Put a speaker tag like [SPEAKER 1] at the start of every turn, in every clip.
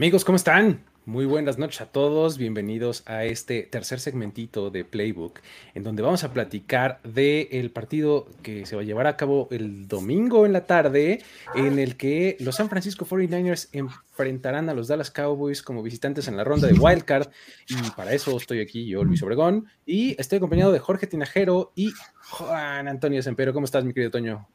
[SPEAKER 1] Amigos, ¿cómo están? Muy buenas noches a todos, bienvenidos a este tercer segmentito de Playbook, en donde vamos a platicar del partido que se va a llevar a cabo el domingo en la tarde, en el que los San Francisco 49ers enfrentarán a los Dallas Cowboys como visitantes en la ronda de Wildcard, y para eso estoy aquí yo, Luis Obregón, y estoy acompañado de Jorge Tinajero y Juan Antonio Sempero. ¿Cómo estás, mi querido Toño?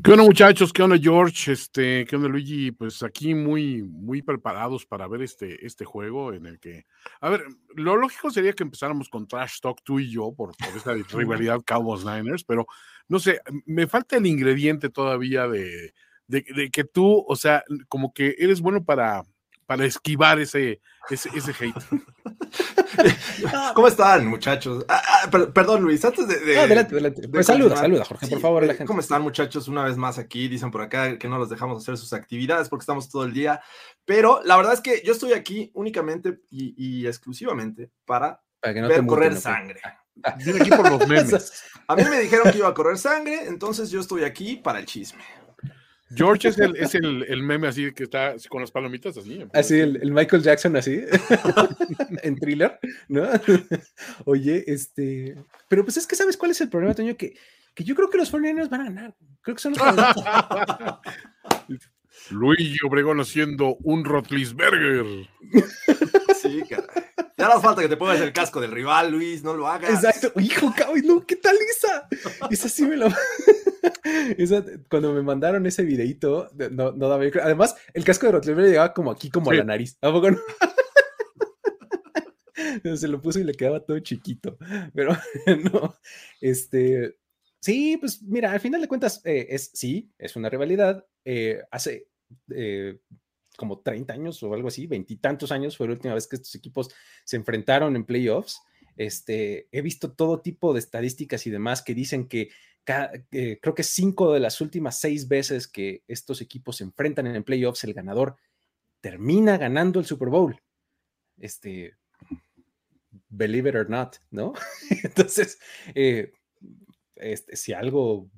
[SPEAKER 2] ¿Qué onda muchachos? ¿Qué onda George? Este, ¿Qué onda Luigi? Pues aquí muy, muy preparados para ver este, este juego en el que, a ver, lo lógico sería que empezáramos con Trash Talk tú y yo por, por esta rivalidad Cowboys Niners, pero no sé, me falta el ingrediente todavía de, de, de, que tú, o sea, como que eres bueno para, para esquivar ese, ese, ese hate.
[SPEAKER 3] ¿Cómo están, muchachos? Ah, ah, per perdón, Luis, antes de. de,
[SPEAKER 1] no, adelante, adelante. Pues saluda, saluda, Jorge, sí, por favor, la gente.
[SPEAKER 3] ¿Cómo están, muchachos? Una vez más aquí, dicen por acá que no los dejamos hacer sus actividades porque estamos todo el día. Pero la verdad es que yo estoy aquí únicamente y, y exclusivamente para,
[SPEAKER 1] para que no
[SPEAKER 3] ver
[SPEAKER 1] te
[SPEAKER 3] correr
[SPEAKER 1] muten,
[SPEAKER 3] sangre.
[SPEAKER 2] Viene aquí por los memes.
[SPEAKER 3] A mí me dijeron que iba a correr sangre, entonces yo estoy aquí para el chisme.
[SPEAKER 2] George es el, es el, el, meme así que está con las palomitas así.
[SPEAKER 1] Así, el, el Michael Jackson así, en thriller, ¿no? Oye, este, pero pues es que sabes cuál es el problema, Toño, que, que yo creo que los 49ers van a ganar. Creo que son los
[SPEAKER 2] Luigi Obregón haciendo un Rotlisberger.
[SPEAKER 3] Sí, caray. Ya no falta que te pongas el casco del rival, Luis, no lo hagas.
[SPEAKER 1] Exacto. Hijo, cabrón, no, ¿qué tal esa? Esa sí me lo. Esa, cuando me mandaron ese videito, no, no daba. Además, el casco de Rotlisberger llegaba como aquí, como sí. a la nariz. ¿A poco no? Se lo puso y le quedaba todo chiquito. Pero no, este. Sí, pues mira, al final de cuentas, eh, es sí, es una rivalidad. Eh, hace eh, como 30 años o algo así, veintitantos años fue la última vez que estos equipos se enfrentaron en playoffs. Este, he visto todo tipo de estadísticas y demás que dicen que creo que cinco de las últimas seis veces que estos equipos se enfrentan en playoffs, el ganador termina ganando el Super Bowl. Este, believe it or not, ¿no? Entonces, eh, este, si algo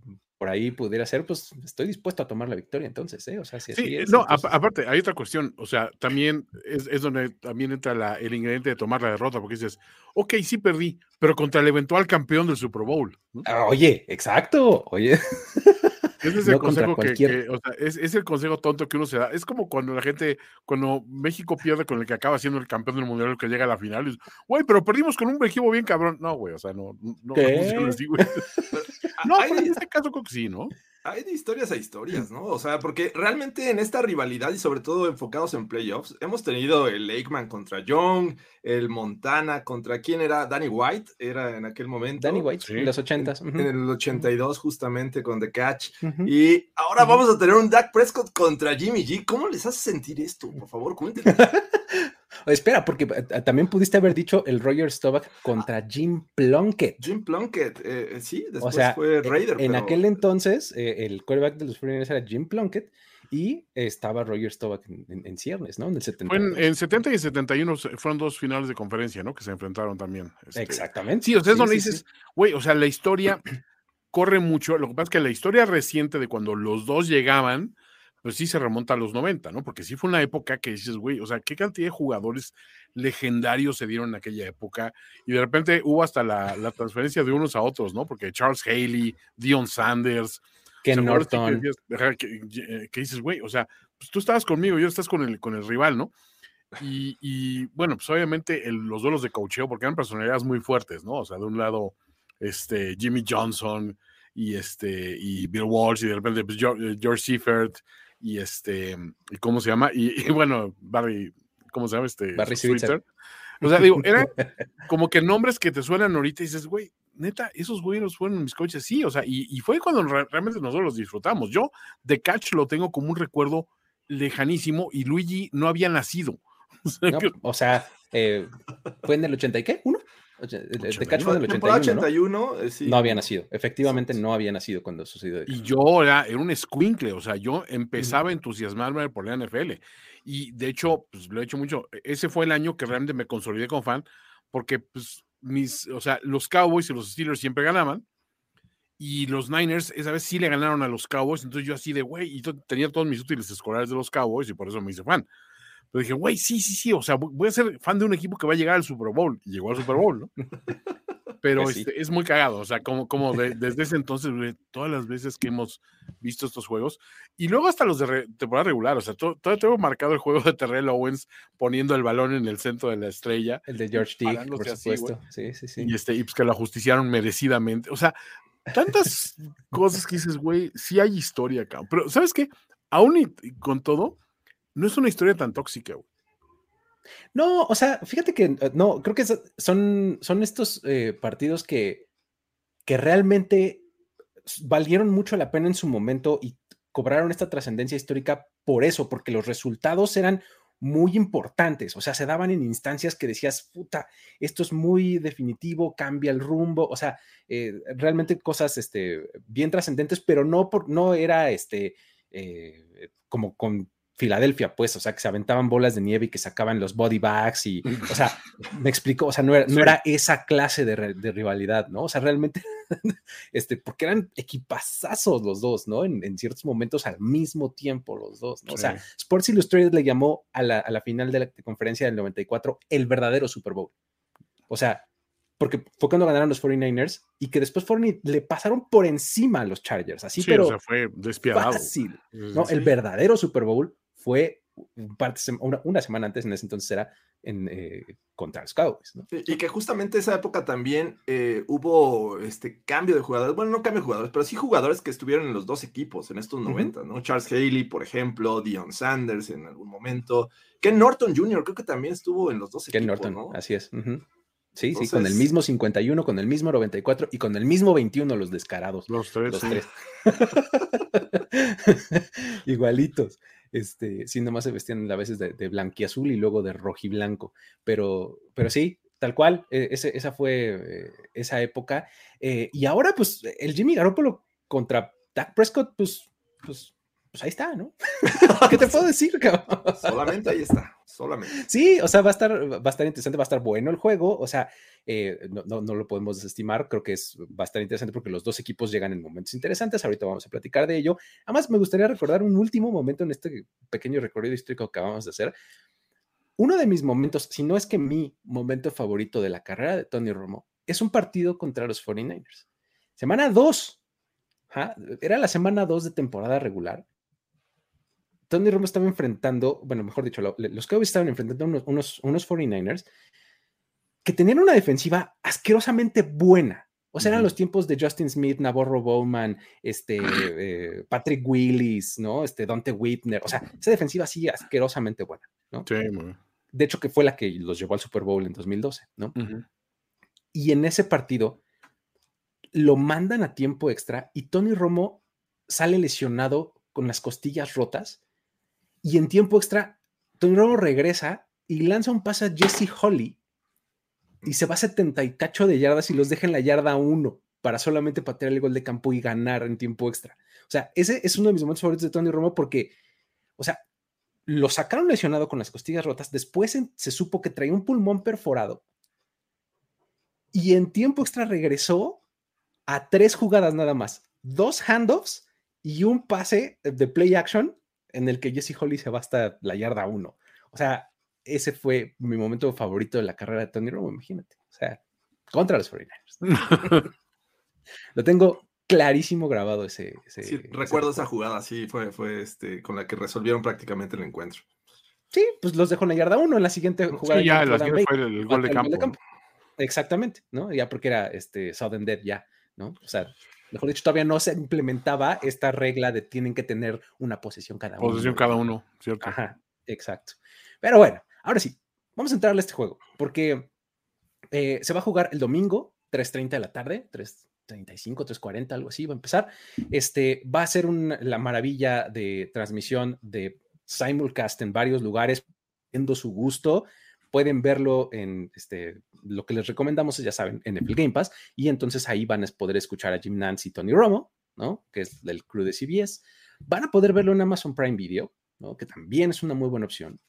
[SPEAKER 1] por ahí pudiera ser, pues estoy dispuesto a tomar la victoria entonces, ¿eh? O sea, si así
[SPEAKER 2] sí,
[SPEAKER 1] es,
[SPEAKER 2] no,
[SPEAKER 1] entonces...
[SPEAKER 2] aparte, hay otra cuestión, o sea, también es, es donde también entra la, el ingrediente de tomar la derrota, porque dices, ok, sí perdí, pero contra el eventual campeón del Super Bowl. ¿no?
[SPEAKER 1] Ah, oye, exacto, oye.
[SPEAKER 2] Ese es el no consejo que, que, o sea, es, es, el consejo tonto que uno se da. Es como cuando la gente, cuando México pierde con el que acaba siendo el campeón del mundial, el que llega a la final, y, güey, pero perdimos con un equipo bien cabrón. No, güey, o sea, no, no, no, así, güey. no pero en este caso creo que sí, ¿no?
[SPEAKER 3] Hay de historias a historias, ¿no? O sea, porque realmente en esta rivalidad y sobre todo enfocados en playoffs, hemos tenido el Lakeman contra Young, el Montana contra quién era Danny White, era en aquel momento.
[SPEAKER 1] Danny White, sí. en los 80
[SPEAKER 3] En, en el 82 justamente con The Catch. Uh -huh. Y ahora uh -huh. vamos a tener un Dak Prescott contra Jimmy G. ¿Cómo les hace sentir esto? Por favor, cuéntenme.
[SPEAKER 1] Espera, porque también pudiste haber dicho el Roger Staubach contra Jim Plunkett.
[SPEAKER 3] Jim Plunkett, eh, sí, después
[SPEAKER 1] o sea,
[SPEAKER 3] fue Raider.
[SPEAKER 1] En
[SPEAKER 3] pero...
[SPEAKER 1] aquel entonces, eh, el quarterback de los 49ers era Jim Plunkett y estaba Roger Staubach en, en, en, ciernes, ¿no? En el 70.
[SPEAKER 2] Fue en, en, 70 y 71 fueron dos finales de conferencia, ¿no? Que se enfrentaron también.
[SPEAKER 1] Este... Exactamente.
[SPEAKER 2] Sí, ustedes sí, no sí, dices, güey, sí. o sea, la historia corre mucho. Lo que pasa es que la historia reciente de cuando los dos llegaban, pues sí se remonta a los 90, ¿no? Porque sí fue una época que dices, güey, o sea, qué cantidad de jugadores legendarios se dieron en aquella época y de repente hubo hasta la, la transferencia de unos a otros, ¿no? Porque Charles Haley, Dion Sanders,
[SPEAKER 1] Ken Norton.
[SPEAKER 2] Que, que, que, dices, güey, o sea, pues tú estabas conmigo, yo estás con el, con el rival, ¿no? Y, bueno, pues obviamente los duelos de cocheo, porque eran personalidades muy fuertes, ¿no? O sea, de un lado, este, Jimmy Johnson y este, y Bill Walsh, y de repente pues, George, George Seifert, y este, ¿y cómo se llama? Y, bueno, Barry, ¿cómo se llama? Este,
[SPEAKER 1] Barry Switzer.
[SPEAKER 2] O sea, digo, eran como que nombres que te suenan ahorita y dices, güey, neta, esos güeyes fueron mis coches, sí, o sea, y, fue cuando realmente nosotros los disfrutamos. Yo de Catch lo tengo como un recuerdo lejanísimo y Luigi no había nacido.
[SPEAKER 1] O sea, eh, fue en el 80 y qué? ¿Uno?
[SPEAKER 3] De Catch fue en el 81, 81 ¿no?
[SPEAKER 1] Eh, no había nacido, efectivamente no había nacido cuando sucedió
[SPEAKER 2] eso. Y yo era, era un squinkle, o sea, yo empezaba a entusiasmarme por la NFL. Y de hecho, pues lo he hecho mucho. E, ese fue el año que realmente me consolidé como fan, porque pues mis, o sea, los Cowboys y los Steelers siempre ganaban. Y los Niners esa vez sí le ganaron a los Cowboys. Entonces yo así de, güey, y tenía todos mis útiles escolares de los Cowboys y por eso me hice fan. Pero dije, güey, sí, sí, sí, o sea, voy a ser fan de un equipo que va a llegar al Super Bowl. Y llegó al Super Bowl, ¿no? Pero pues este, es muy cagado, o sea, como, como desde ese entonces, todas las veces que hemos visto estos juegos, y luego hasta los de temporada regular, o sea, todavía tengo marcado el juego de Terrell Owens poniendo el balón en el centro de la estrella.
[SPEAKER 1] El de George T, por supuesto. sí, sí, sí.
[SPEAKER 2] Y, este, y pues que lo ajusticiaron merecidamente. O sea, tantas cosas que dices, güey, sí hay historia acá. Pero, ¿sabes qué? Aún y con todo, no es una historia tan tóxica, güey.
[SPEAKER 1] No, o sea, fíjate que eh, no, creo que son, son estos eh, partidos que, que realmente valieron mucho la pena en su momento y cobraron esta trascendencia histórica por eso, porque los resultados eran muy importantes, o sea, se daban en instancias que decías, puta, esto es muy definitivo, cambia el rumbo, o sea, eh, realmente cosas este, bien trascendentes, pero no, por, no era este, como con Filadelfia, pues, o sea, que se aventaban bolas de nieve y que sacaban los body bags y, o sea, me explico, o sea, no era, esa clase de, rivalidad, ¿no? O sea, realmente, este, porque eran equipazazos los dos, ¿no? En, ciertos momentos al mismo tiempo los dos, ¿no? O sea, Sports Illustrated le llamó a la, final de la conferencia del 94 el verdadero Super Bowl. O sea, porque fue cuando ganaron los 49ers y que después fueron le pasaron por encima a los Chargers, así, sí, pero o sea,
[SPEAKER 2] fue despiadado.
[SPEAKER 1] Fácil, ¿no? El verdadero Super Bowl fue una, semana antes, en ese entonces era en, eh, contra los Cowboys.
[SPEAKER 3] Y que justamente esa época también eh, hubo este cambio de jugadores, bueno, no cambio de jugadores, pero sí jugadores que estuvieron en los dos equipos en estos 90, ¿no? Charles Haley, por ejemplo, Dion Sanders en algún momento, Ken Norton Jr. creo que también estuvo en los dos
[SPEAKER 1] Ken Norton, así es. Sí, sí, con el mismo 51, con el mismo 94 y con el mismo 21 los descarados.
[SPEAKER 2] Los tres.
[SPEAKER 1] Los tres. Igualitos. Este, sí, nomás se vestían a veces de, de blanquiazul y luego de rojiblanco. Pero, pero sí, tal cual, e, esa fue eh, esa época. Eh, y ahora, pues, el Jimmy Garoppolo contra Dak Prescott, pues, pues, pues ahí está, ¿no? ¿Qué te puedo decir,
[SPEAKER 3] Solamente ahí está, solamente.
[SPEAKER 1] Sí, o sea, va a estar, va a estar interesante, va a estar bueno el juego, o sea, eh, no, no, lo podemos desestimar, creo que es, va a estar interesante porque los dos equipos llegan en momentos interesantes, ahorita vamos a platicar de ello. Además, me gustaría recordar un último momento en este pequeño recorrido histórico que acabamos de hacer. Uno de mis momentos, si no es que mi momento favorito de la carrera de Tony Romo, es un partido contra los 49ers. Semana 2. Era la semana 2 de temporada regular Tony Romo estaba enfrentando, bueno, mejor dicho, los Cowboys estaban enfrentando unos, unos, unos 49ers que tenían una defensiva asquerosamente buena. O sea, eran los tiempos de Justin Smith, Navarro Bowman, este, eh, Patrick Willis, ¿no? Este, Dante Whitner. O sea, esa defensiva así asquerosamente buena, ¿no?
[SPEAKER 2] Sí,
[SPEAKER 1] De hecho, que fue la que los llevó al Super Bowl en 2012, ¿no? Y en ese partido lo mandan a tiempo extra y Tony Romo sale lesionado con las costillas rotas y en tiempo extra, Tony Romo regresa y lanza un pase a Jesse Holly y se va a 70 y de yardas y los deja en la yarda 1 para solamente patear el gol de campo y ganar en tiempo extra. O sea, ese es uno de mis momentos favoritos de Tony Romo porque, o sea, lo sacaron lesionado con las costillas rotas, después se supo que traía un pulmón perforado y en tiempo extra regresó a tres jugadas nada más, dos handoffs y un pase de play action en el que Jesse Holly se va hasta la yarda 1. O sea, ese fue mi momento favorito de la carrera de Tony Romo, imagínate. O sea, contra los 49ers. Lo tengo clarísimo grabado ese.
[SPEAKER 3] sí, recuerdo esa jugada, sí, fue, fue este, con la que resolvieron prácticamente el encuentro.
[SPEAKER 1] Sí, pues los dejó en la yarda uno en la siguiente jugada.
[SPEAKER 2] Sí, ya, la siguiente fue el, gol de campo.
[SPEAKER 1] Exactamente, ¿no? Ya porque era este Southern Dead ya, ¿no? O sea, mejor dicho, todavía no se implementaba esta regla de tienen que tener una posesión cada
[SPEAKER 2] uno. Posesión cada uno, ¿cierto?
[SPEAKER 1] Ajá, exacto. Pero bueno, ahora sí, vamos a entrarle a este juego, porque eh, se va a jugar el domingo, 3.30 de la tarde, 3.35, 3.40, algo así, va a empezar. Este, va a ser la maravilla de transmisión de simulcast en varios lugares, viendo su gusto. Pueden verlo en este, lo que les recomendamos, ya saben, en el Game Pass, y entonces ahí van a poder escuchar a Jim Nance y Tony Romo, ¿no? Que es del crew de CBS. Van a poder verlo en Amazon Prime Video, ¿no? Que también es una muy buena opción.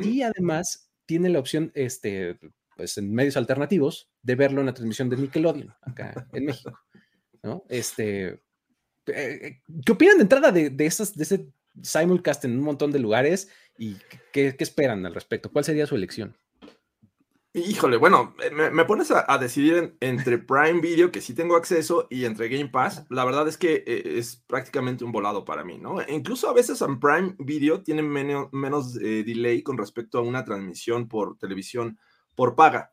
[SPEAKER 1] Y además tiene la opción, este, pues en medios alternativos, de verlo en la transmisión de Nickelodeon, acá en México, ¿no? Este, eh, ¿qué opinan de entrada de, de, esas, de ese simulcast en un montón de lugares y qué, esperan al respecto? ¿Cuál sería su elección?
[SPEAKER 3] Híjole, bueno, me, pones a, decidir entre Prime Video, que sí tengo acceso, y entre Game Pass. La verdad es que eh, es prácticamente un volado para mí, ¿no? E incluso a veces en Prime Video tienen menos, menos eh, delay con respecto a una transmisión por televisión por paga.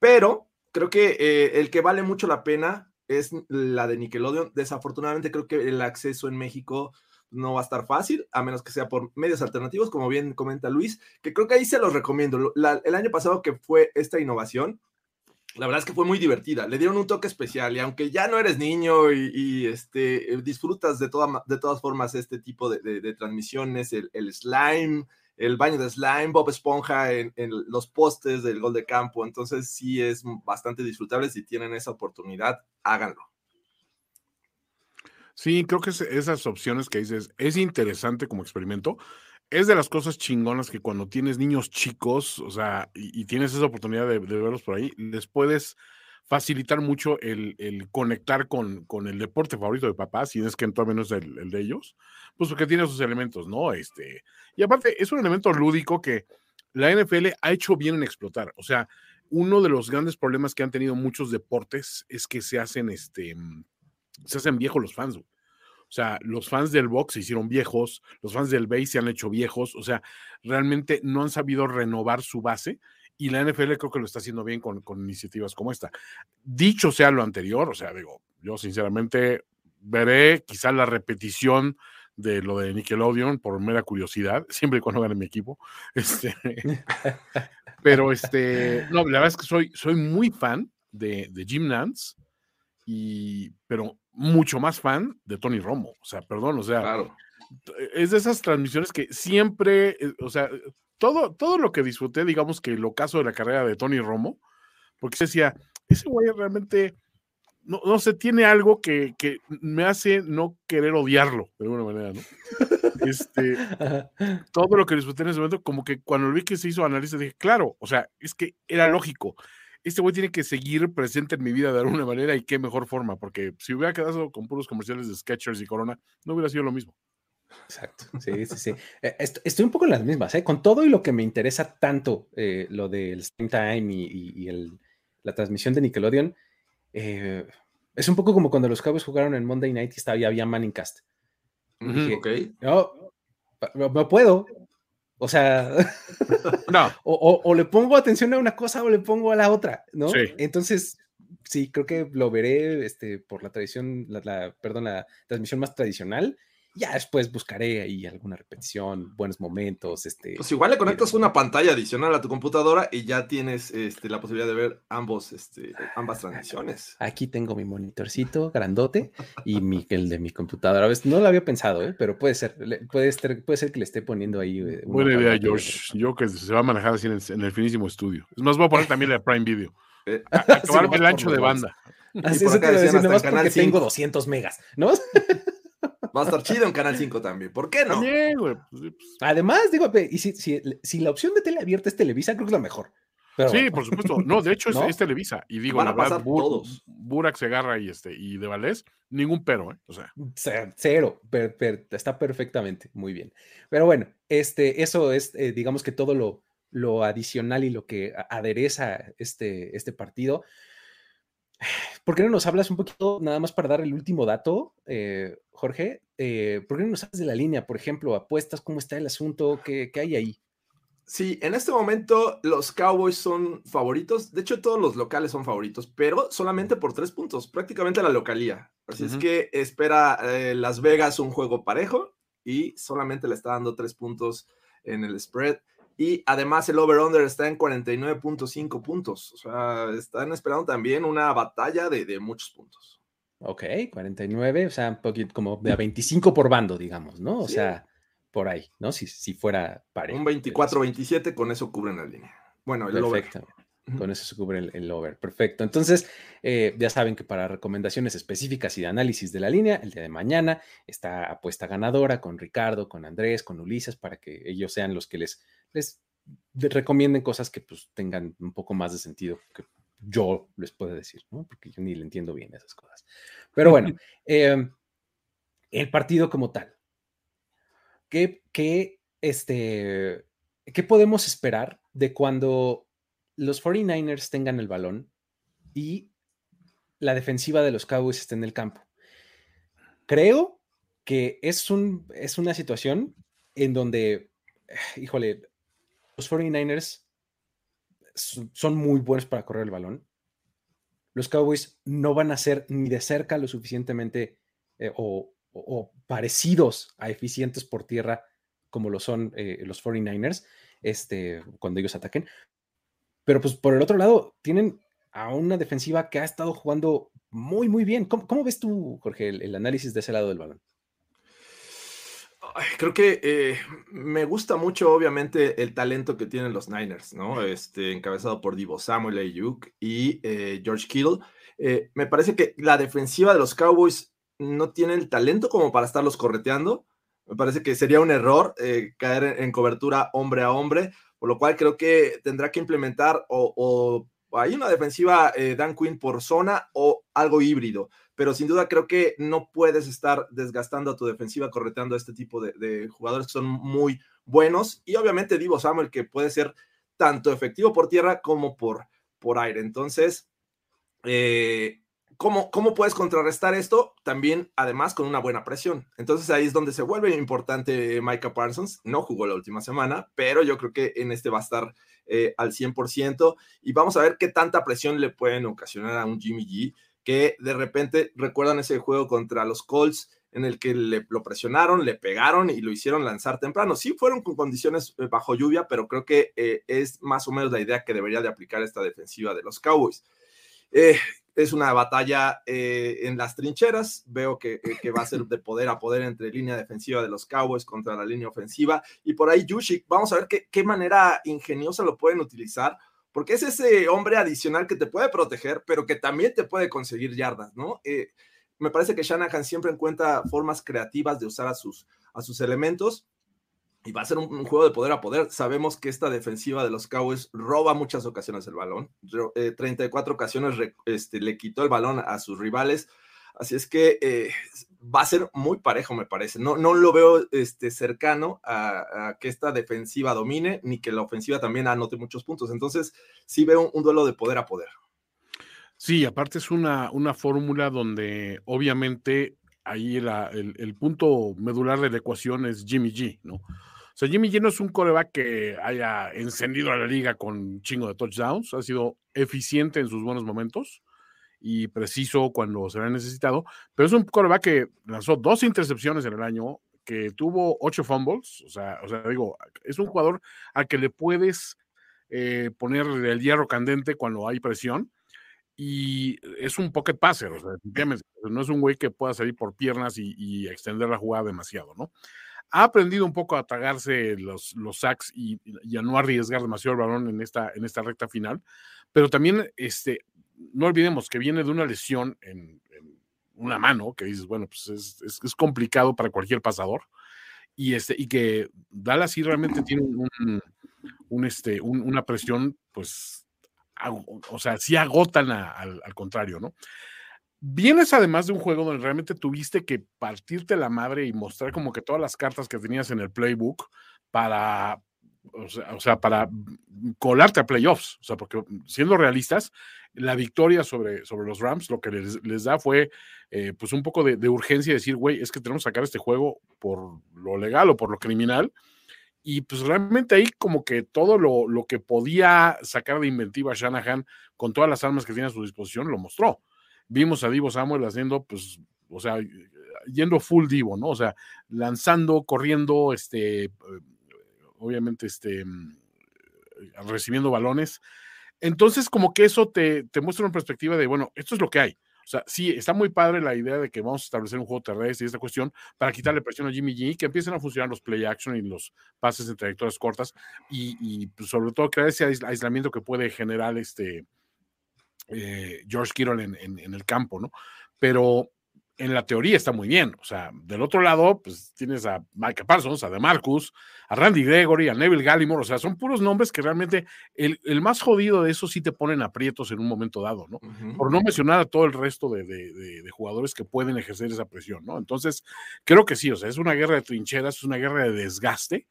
[SPEAKER 3] Pero creo que eh, el que vale mucho la pena es la de Nickelodeon. Desafortunadamente creo que el acceso en México no va a estar fácil, a menos que sea por medios alternativos, como bien comenta Luis, que creo que ahí se los recomiendo. el año pasado que fue esta innovación, la verdad es que fue muy divertida. Le dieron un toque especial y aunque ya no eres niño y, este, eh, disfrutas de, de todas formas este tipo de, transmisiones, el, slime, el baño de slime, Bob Esponja en, en, los postes del gol de campo. Entonces sí es bastante disfrutable. Si tienen esa oportunidad, háganlo.
[SPEAKER 2] Sí, creo que esas opciones que dices es interesante como experimento. Es de las cosas chingonas que cuando tienes niños chicos, o sea, y, tienes esa oportunidad de, verlos por ahí, les puedes facilitar mucho el, conectar con, el deporte favorito de papá, si es que en menos el, el de ellos, pues porque tiene sus elementos, ¿no? Este, y aparte, es un elemento lúdico que la NFL ha hecho bien en explotar. O sea, uno de los grandes problemas que han tenido muchos deportes es que se hacen este se hacen viejos los fans. O sea, los fans del box se hicieron viejos, los fans del base se han hecho viejos, o sea, realmente no han sabido renovar su base y la NFL creo que lo está haciendo bien con, iniciativas como esta. Dicho sea lo anterior, o sea, digo, yo sinceramente veré quizá la repetición de lo de Nickelodeon por mera curiosidad, siempre y cuando gane mi equipo. Este, pero este, no, la verdad es que soy, soy muy fan de, de Jim Nance, y, pero mucho más fan de Tony Romo. O sea, perdón, o sea, es de esas transmisiones que siempre, eh, o sea, todo, todo lo que disfruté, digamos que el ocaso de la carrera de Tony Romo, porque se decía, ese güey realmente, no, no sé, tiene algo que, que, me hace no querer odiarlo, de alguna manera, ¿no? Este, todo lo que disfruté en ese momento, como que cuando vi que se hizo análisis, dije, claro, o sea, es que era lógico este güey tiene que seguir presente en mi vida de alguna manera y qué mejor forma, porque si hubiera quedado con puros comerciales de Sketchers y Corona, no hubiera sido lo mismo.
[SPEAKER 1] Exacto, sí, sí, sí. Eh, estoy un poco en las mismas, ¿eh? Con todo y lo que me interesa tanto, eh, lo del Stream Time y, la transmisión de Nickelodeon, eh, es un poco como cuando los Cowboys jugaron en Monday Night y estaba, ya había Manningcast.
[SPEAKER 3] ok.
[SPEAKER 1] No, no puedo, o sea,
[SPEAKER 2] no.
[SPEAKER 1] o, le pongo atención a una cosa o le pongo a la otra, ¿no? Entonces, sí, creo que lo veré este, por la tradición, la, perdón, la transmisión más tradicional ya después buscaré ahí alguna repetición, buenos momentos. Este,
[SPEAKER 3] pues igual le conectas una pantalla adicional a tu computadora y ya tienes este, la posibilidad de ver ambos, este, ambas transmisiones.
[SPEAKER 1] Aquí tengo mi monitorcito grandote y mi, el de mi computadora. A veces no lo había pensado, ¿eh? pero puede ser, puede, ser, puede ser que le esté poniendo ahí.
[SPEAKER 2] Eh, Buena idea, George. Yo que se va a manejar así en el, finísimo estudio. Es más, voy a poner también la Prime Video. Eh, el ancho de banda.
[SPEAKER 1] Así es, que porque tengo 200 megas, ¿no?
[SPEAKER 3] Va a estar chido en Canal 5 también. ¿Por qué no?
[SPEAKER 2] Pues, pues.
[SPEAKER 1] Además, digo, y si, si, la opción de tele abierta es Televisa, creo que es la mejor.
[SPEAKER 2] sí, por supuesto. No, de hecho es, Televisa. Y digo, la verdad, todos. Burak se agarra y, este, y de Valés, ningún pero, ¿eh? O sea.
[SPEAKER 1] Cero. está perfectamente. Muy bien. Pero bueno, este, eso es, eh, digamos que todo lo, lo adicional y lo que adereza este, este partido. ¿Por qué no nos hablas un poquito, nada más para dar el último dato, eh, Jorge? Eh, ¿Por qué no nos hablas de la línea, por ejemplo, apuestas, cómo está el asunto, qué, qué hay ahí?
[SPEAKER 3] Sí, en este momento los Cowboys son favoritos. De hecho, todos los locales son favoritos, pero solamente por tres puntos, prácticamente la localía. Así es que espera eh, Las Vegas un juego parejo y solamente le está dando tres puntos en el spread. Y además el over-under está en 49.5 puntos. O sea, están esperando también una batalla de, muchos puntos.
[SPEAKER 1] Ok, 49, o sea, un poquito como de 25 por bando, digamos, ¿no? O sea, por ahí, ¿no? Si, si fuera parejo.
[SPEAKER 3] Un 24-27, con eso cubren la línea. Bueno, el Perfecto.
[SPEAKER 1] Con eso se cubre el, over. Perfecto. Entonces, eh, ya saben que para recomendaciones específicas y de análisis de la línea, el día de mañana está apuesta ganadora con Ricardo, con Andrés, con Ulises, para que ellos sean los que les, les recomienden cosas que pues tengan un poco más de sentido que yo les pueda decir, ¿no? Porque yo ni le entiendo bien esas cosas. Pero bueno, em, el partido como tal. ¿Qué, este, ¿Qué podemos esperar de cuando los 49ers tengan el balón y la defensiva de los Cowboys esté en el campo? Creo que es, un, es una situación en donde, híjole, los 49ers son muy buenos para correr el balón. Los Cowboys no van a ser ni de cerca lo suficientemente eh, o, parecidos a eficientes por tierra como lo son eh, los 49ers este, cuando ellos ataquen. Pero pues por el otro lado, tienen a una defensiva que ha estado jugando muy, muy bien. ¿Cómo, ves tú, Jorge, el, análisis de ese lado del balón?
[SPEAKER 3] Creo que eh, me gusta mucho, obviamente, el talento que tienen los Niners, ¿no? Este, encabezado por Divo Samuel Ayuk y eh, George Kittle. me parece que la defensiva de los Cowboys no tiene el talento como para estarlos correteando. Me parece que sería un error eh, caer en, cobertura hombre a hombre, por lo cual creo que tendrá que implementar o, hay una defensiva eh, Dan Quinn por zona o algo híbrido, pero sin duda creo que no puedes estar desgastando a tu defensiva correteando a este tipo de, jugadores que son muy buenos y obviamente Divo Samuel que puede ser tanto efectivo por tierra como por, por aire. Entonces, eh, ¿Cómo, ¿Cómo puedes contrarrestar esto? También, además, con una buena presión. Entonces ahí es donde se vuelve importante Micah Parsons. No jugó la última semana, pero yo creo que en este va a estar eh, al 100%. Y vamos a ver qué tanta presión le pueden ocasionar a un Jimmy G, que de repente recuerdan ese juego contra los Colts en el que le, lo presionaron, le pegaron y lo hicieron lanzar temprano. Sí fueron con condiciones eh, bajo lluvia, pero creo que eh, es más o menos la idea que debería de aplicar esta defensiva de los Cowboys. Eh, es una batalla en las trincheras. Veo que, eh, va a ser de poder a poder entre línea defensiva de los Cowboys contra la línea ofensiva. Y por ahí Yushik, vamos a ver qué, qué manera ingeniosa lo pueden utilizar, porque es ese hombre adicional que te puede proteger, pero que también te puede conseguir yardas, ¿no? Eh, me parece que Shanahan siempre encuentra formas creativas de usar a sus, a sus elementos y va a ser un, juego de poder a poder. Sabemos que esta defensiva de los Cowboys roba muchas ocasiones el balón. 34 eh, ocasiones este, le quitó el balón a sus rivales. Así es que eh, va a ser muy parejo, me parece. No, no lo veo este, cercano a, que esta defensiva domine, ni que la ofensiva también anote muchos puntos. Entonces, sí veo un, duelo de poder a poder.
[SPEAKER 2] Sí, aparte es una, una fórmula donde obviamente ahí el, el, punto medular de la ecuación es Jimmy G, ¿no? O sea, Jimmy G no es un coreback que haya encendido a la liga con un chingo de touchdowns, ha sido eficiente en sus buenos momentos y preciso cuando se le ha necesitado, pero es un coreback que lanzó dos intercepciones en el año, que tuvo ocho fumbles, o sea, o sea digo, es un jugador al que le puedes eh, poner el hierro candente cuando hay presión y es un pocket passer, o sea, no es un güey que pueda salir por piernas y, y extender la jugada demasiado, ¿no? ha aprendido un poco a tragarse los, los sacks y, a no arriesgar demasiado el balón en esta, en esta recta final, pero también este, no olvidemos que viene de una lesión en, una mano, que dices, bueno, pues es, complicado para cualquier pasador, y, este, y que Dallas sí realmente tiene un, este, una presión, pues, o sea, sí agotan al, al contrario, ¿no? Vienes además de un juego donde realmente tuviste que partirte la madre y mostrar como que todas las cartas que tenías en el playbook para o sea, para colarte a playoffs, o sea, porque siendo realistas, la victoria sobre, sobre los Rams lo que les, da fue eh, pues un poco de, urgencia de decir, güey, es que tenemos que sacar este juego por lo legal o por lo criminal. Y pues realmente ahí como que todo lo, lo que podía sacar de inventiva Shanahan con todas las armas que tiene a su disposición lo mostró. Vimos a Divo Samuel haciendo, pues, o sea, yendo full Divo, ¿no? O sea, lanzando, corriendo, este, obviamente, este, recibiendo balones. Entonces, como que eso te, te muestra una perspectiva de, bueno, esto es lo que hay. O sea, sí, está muy padre la idea de que vamos a establecer un juego terrestre y esta cuestión para quitarle presión a Jimmy G, que empiecen a funcionar los play action y los pases de trayectorias cortas y, pues, sobre todo crear ese aislamiento que puede generar este eh, George Kittle en, en, el campo, ¿no? Pero en la teoría está muy bien. O sea, del otro lado, pues tienes a Mike Parsons, a DeMarcus, a Randy Gregory, a Neville Gallimore. O sea, son puros nombres que realmente el, más jodido de eso sí te ponen aprietos en un momento dado, ¿no? Por no mencionar a todo el resto de, jugadores que pueden ejercer esa presión, ¿no? Entonces, creo que sí, o sea, es una guerra de trincheras, es una guerra de desgaste.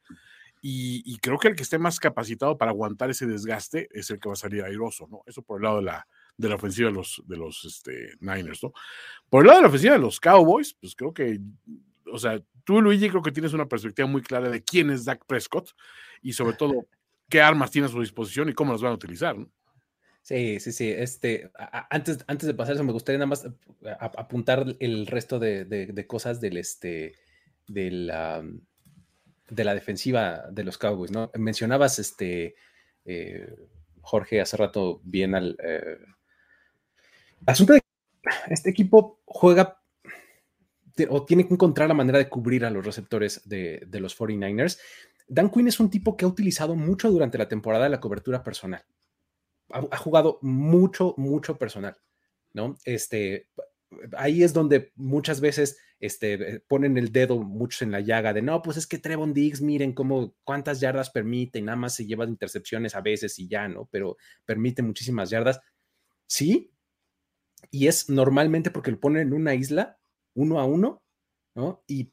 [SPEAKER 2] Y, y creo que el que esté más capacitado para aguantar ese desgaste es el que va a salir airoso, ¿no? Eso por el lado de la, de la ofensiva de los, de los este, Niners, ¿no? Por el lado de la ofensiva de los Cowboys, pues creo que, o sea, tú, Luigi, creo que tienes una perspectiva muy clara de quién es Dak Prescott y sobre todo qué armas tiene a su disposición y cómo las van a utilizar, ¿no?
[SPEAKER 1] Sí, sí, sí. Este, antes, antes de pasar eso, me gustaría nada más apuntar el resto de, cosas del, este, de la, de la defensiva de los Cowboys, ¿no? Mencionabas, este, eh, Jorge, hace rato bien al, eh, asunto de este equipo juega o tiene que encontrar la manera de cubrir a los receptores de, los 49ers. Dan Quinn es un tipo que ha utilizado mucho durante la temporada la cobertura personal. Ha, jugado mucho, mucho personal, ¿no? Este, ahí es donde muchas veces este, ponen el dedo muchos en la llaga de no, pues es que Trevon Diggs, miren cómo cuántas yardas permite y nada más se lleva de intercepciones a veces y ya, ¿no? Pero permite muchísimas yardas. Sí, y es normalmente porque lo ponen en una isla, uno a uno, ¿no? Y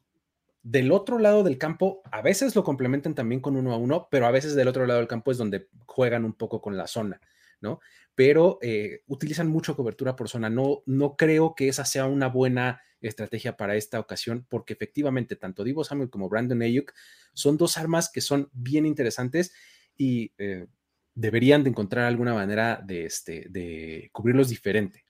[SPEAKER 1] del otro lado del campo, a veces lo complementan también con uno a uno, pero a veces del otro lado del campo es donde juegan un poco con la zona, ¿no? Pero eh, utilizan mucho cobertura por zona. No, no creo que esa sea una buena estrategia para esta ocasión, porque efectivamente tanto Divo Samuel como Brandon Ayuk son dos armas que son bien interesantes y eh, deberían de encontrar alguna manera de, este, de cubrirlos diferente.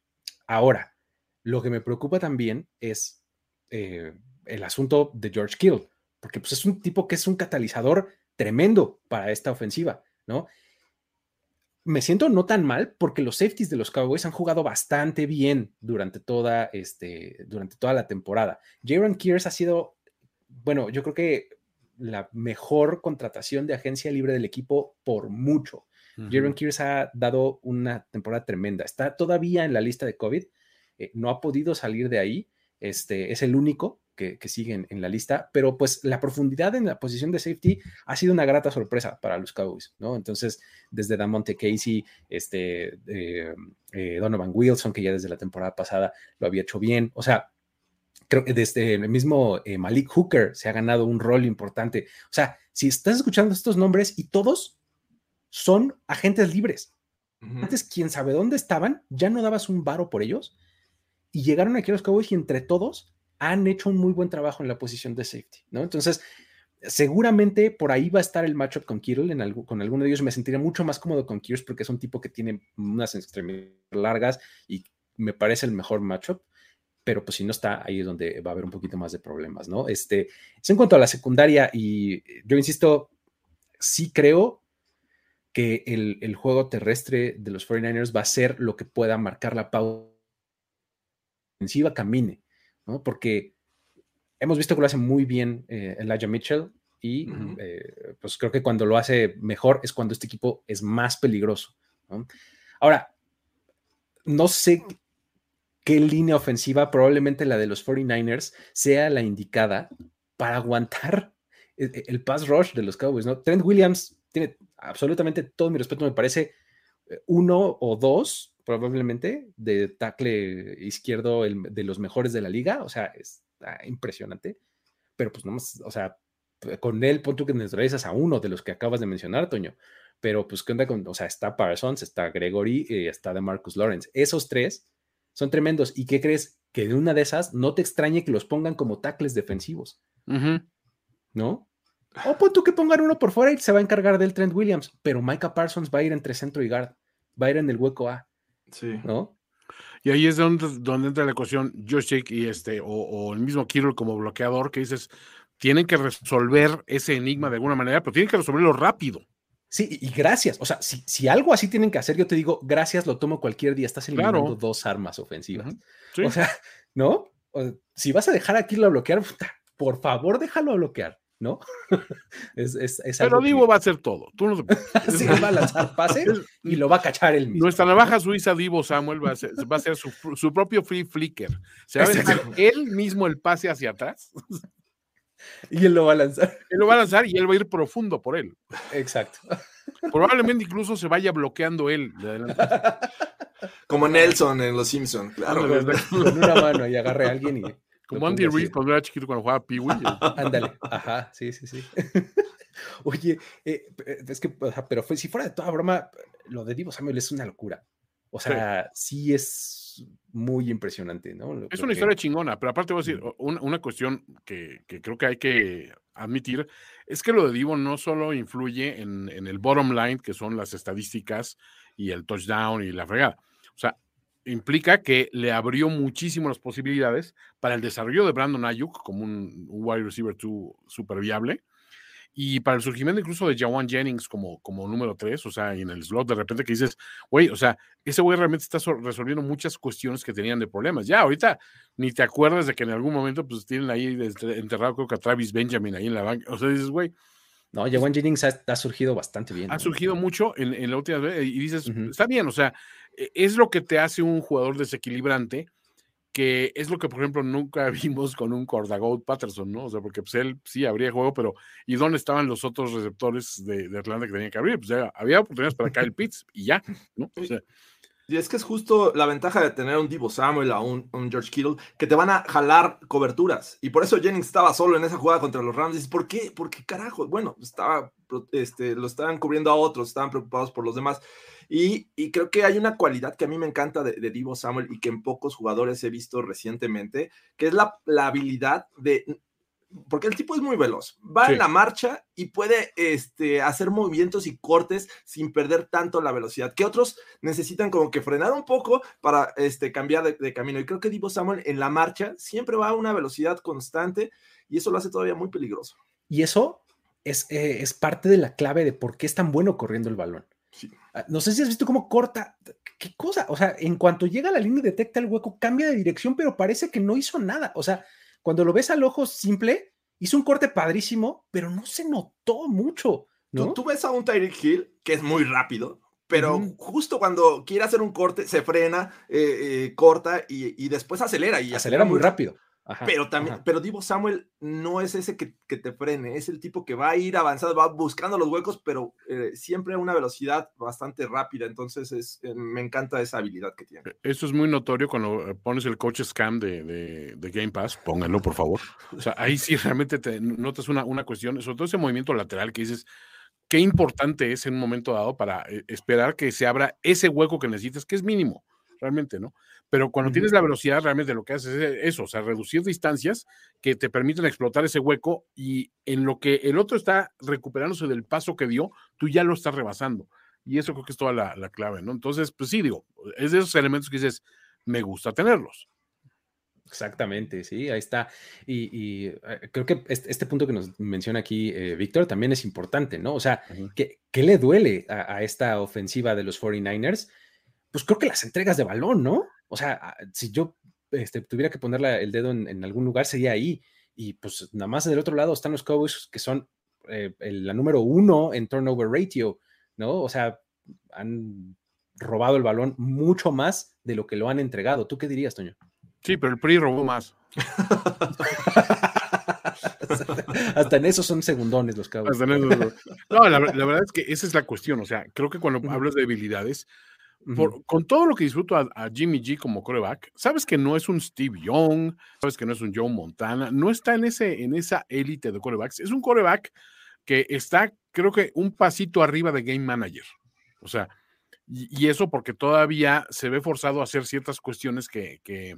[SPEAKER 1] Ahora, lo que me preocupa también es eh, el asunto de George Kittle, porque pues, es un tipo que es un catalizador tremendo para esta ofensiva, ¿no? Me siento no tan mal porque los safeties de los Cowboys han jugado bastante bien durante toda, este, durante toda la temporada. Jaron Kears ha sido, bueno, yo creo que la mejor contratación de agencia libre del equipo por mucho. Jaron Kears ha dado una temporada tremenda. Está todavía en la lista de COVID. Eh, no ha podido salir de ahí. Este, es el único que, sigue en, la lista, pero pues la profundidad en la posición de safety ha sido una grata sorpresa para los Cowboys, ¿no? Entonces, desde Damonte Casey, este, eh, eh, Donovan Wilson, que ya desde la temporada pasada lo había hecho bien, o sea, creo que desde el mismo Malik Hooker se ha ganado un rol importante. O sea, si estás escuchando estos nombres y todos son agentes libres. Antes, quién sabe dónde estaban, ya no dabas un varo por ellos y llegaron aquí los Cowboys y entre todos han hecho un muy buen trabajo en la posición de safety, ¿no? Entonces, seguramente por ahí va a estar el matchup con Kittle, en algo, con alguno de ellos me sentiría mucho más cómodo con Kirsch porque es un tipo que tiene unas extremidades largas y me parece el mejor matchup, pero pues si no está, ahí es donde va a haber un poquito más de problemas, ¿no? Este, es en cuanto a la secundaria y yo insisto, sí creo que el, juego terrestre de los 49ers va a ser lo que pueda marcar la pausa ofensiva camine, ¿no? Porque hemos visto que lo hace muy bien eh, Elijah Mitchell y eh, pues creo que cuando lo hace mejor es cuando este equipo es más peligroso. Ahora, no sé qué línea ofensiva, probablemente la de los 49ers, sea la indicada para aguantar el, el pass rush de los Cowboys, ¿no? Trent Williams tiene absolutamente todo mi respeto, me parece eh, uno o dos probablemente de tackle izquierdo de los mejores de la liga, o sea, es impresionante, pero pues no más, o sea, con él, pon tú que neutralizas a uno de los que acabas de mencionar, Toño. Pero, pues, ¿qué onda con, o sea, está Parsons, está Gregory y está de Marcus Lawrence. Esos tres son tremendos. ¿Y qué crees? Que de una de esas no te extrañe que los pongan como tackles defensivos. ¿No? O pon tú que pongan uno por fuera y se va a encargar del Trent Williams, pero Micah Parsons va a ir entre centro y guard, va a ir en el hueco A. Sí. ¿No?
[SPEAKER 2] Y ahí es donde, donde entra la ecuación Josh y este, o, el mismo Kirill como bloqueador, que dices, tienen que resolver ese enigma de alguna manera, pero tienen que resolverlo rápido.
[SPEAKER 1] Sí, y gracias. O sea, si, si, algo así tienen que hacer, yo te digo, gracias, lo tomo cualquier día. Estás eliminando dos armas ofensivas. O sea, ¿no? si vas a dejar a Kirill a bloquear, por favor, déjalo a bloquear. ¿No?
[SPEAKER 2] es, Pero Divo va a hacer todo. Tú no
[SPEAKER 1] sí, va a lanzar pase y lo va a cachar él
[SPEAKER 2] mismo. Nuestra navaja suiza Divo Samuel va a hacer, va a hacer su, su, propio free flicker. Se va a dejar él mismo el pase hacia atrás.
[SPEAKER 1] Y él lo va a lanzar.
[SPEAKER 2] Él lo va a lanzar y él va a ir profundo por él.
[SPEAKER 1] Exacto.
[SPEAKER 2] Probablemente incluso se vaya bloqueando él.
[SPEAKER 3] Como Nelson en Los Simpsons, claro.
[SPEAKER 1] Con una mano y agarre a alguien y
[SPEAKER 2] como Andy Reid cuando era chiquito cuando jugaba Pee-Wee.
[SPEAKER 1] Ándale, ajá, sí, sí, sí. Oye, eh, es que, pero fue, si fuera de toda broma, lo de Divo Samuel es una locura. O sea, sí, es muy impresionante, ¿no?
[SPEAKER 2] es una historia chingona, pero aparte voy a decir, una, cuestión que, creo que hay que admitir es que lo de Divo no solo influye en, en el bottom line, que son las estadísticas y el touchdown y la fregada. O sea, implica que le abrió muchísimo las posibilidades para el desarrollo de Brandon Ayuk como un, wide receiver super viable y para el surgimiento incluso de Jawan Jennings como, como número 3, o sea, en el slot de repente que dices, güey, o sea, ese güey realmente está resolviendo muchas cuestiones que tenían de problemas. Ya, ahorita ni te acuerdas de que en algún momento pues tienen ahí enterrado creo que a Travis Benjamin ahí en la banca, o sea, dices, güey,
[SPEAKER 1] no, Jawan Jennings ha, surgido bastante bien.
[SPEAKER 2] Ha surgido mucho en, la última vez y dices, está bien, o sea, es lo que te hace un jugador desequilibrante, que es lo que, por ejemplo, nunca vimos con un Cordagold Patterson, ¿no? O sea, porque pues, él sí habría juego, pero ¿y dónde estaban los otros receptores de, Atlanta que tenían que abrir? Pues ya había oportunidades para Kyle Pitts y ya, ¿no? O sea,
[SPEAKER 3] y es que es justo la ventaja de tener un Divo Samuel o un, George Kittle que te van a jalar coberturas. Y por eso Jennings estaba solo en esa jugada contra los Rams. ¿Por qué? ¿Por qué carajo? Bueno, estaba, este, lo estaban cubriendo a otros, estaban preocupados por los demás. Y, y creo que hay una cualidad que a mí me encanta de, de, Divo Samuel y que en pocos jugadores he visto recientemente, que es la, la habilidad de porque el tipo es muy veloz, va en la marcha y puede este, hacer movimientos y cortes sin perder tanto la velocidad, que otros necesitan como que frenar un poco para este, cambiar de, camino. Y creo que Divo Samuel en la marcha siempre va a una velocidad constante y eso lo hace todavía muy peligroso.
[SPEAKER 1] Y eso es, eh, es parte de la clave de por qué es tan bueno corriendo el balón. Ah, no sé si has visto cómo corta, qué cosa, o sea, en cuanto llega a la línea y detecta el hueco, cambia de dirección, pero parece que no hizo nada, o sea, cuando lo ves al ojo simple, hizo un corte padrísimo, pero no se notó mucho. ¿no?
[SPEAKER 3] Tú, ves a un Tyreek Hill que es muy rápido, pero justo cuando quiere hacer un corte, se frena, eh, eh, corta y, después acelera. Y
[SPEAKER 1] acelera muy rápido
[SPEAKER 3] pero también, pero Divo Samuel no es ese que, te frene, es el tipo que va a ir avanzando, va buscando los huecos, pero eh, siempre a una velocidad bastante rápida. Entonces es, eh, me encanta esa habilidad que tiene.
[SPEAKER 2] E, eso es muy notorio cuando eh, pones el coach scam de, Game Pass, pónganlo por favor. O sea, ahí sí realmente te notas una, una cuestión, sobre todo ese movimiento lateral que dices, qué importante es en un momento dado para esperar que se abra ese hueco que necesitas, que es mínimo, realmente, ¿no? Pero cuando tienes la velocidad, realmente lo que haces es eso, o sea, reducir distancias que te permiten explotar ese hueco y en lo que el otro está recuperándose del paso que dio, tú ya lo estás rebasando. Y eso creo que es toda la, clave, ¿no? Entonces, pues sí, digo, es de esos elementos que dices, me gusta tenerlos.
[SPEAKER 1] Exactamente, sí, ahí está. Y, eh, creo que este, punto que nos menciona aquí eh, Víctor también es importante, ¿no? O sea, ¿qué, le duele a, a, esta ofensiva de los 49ers? Pues creo que las entregas de balón, ¿no? O sea, ah, si yo este, tuviera que ponerle el dedo en, algún lugar, sería ahí. Y pues nada más del otro lado están los Cowboys, que son eh, la número uno en turnover ratio, ¿no? O sea, han robado el balón mucho más de lo que lo han entregado. ¿Tú qué dirías, Toño?
[SPEAKER 2] Sí, pero el PRI robó más.
[SPEAKER 1] Hasta en eso son segundones los Cowboys.
[SPEAKER 2] No, la, verdad es que esa es la cuestión. O sea, creo que cuando hablas de debilidades, con todo lo que disfruto a, Jimmy G como coreback, sabes que no es un Steve Young, sabes que no es un Joe Montana, no está en, ese, en esa élite de corebacks, es un coreback que está, creo que, un pasito arriba de game manager. O sea, y, eso porque todavía se ve forzado a hacer ciertas cuestiones que, que,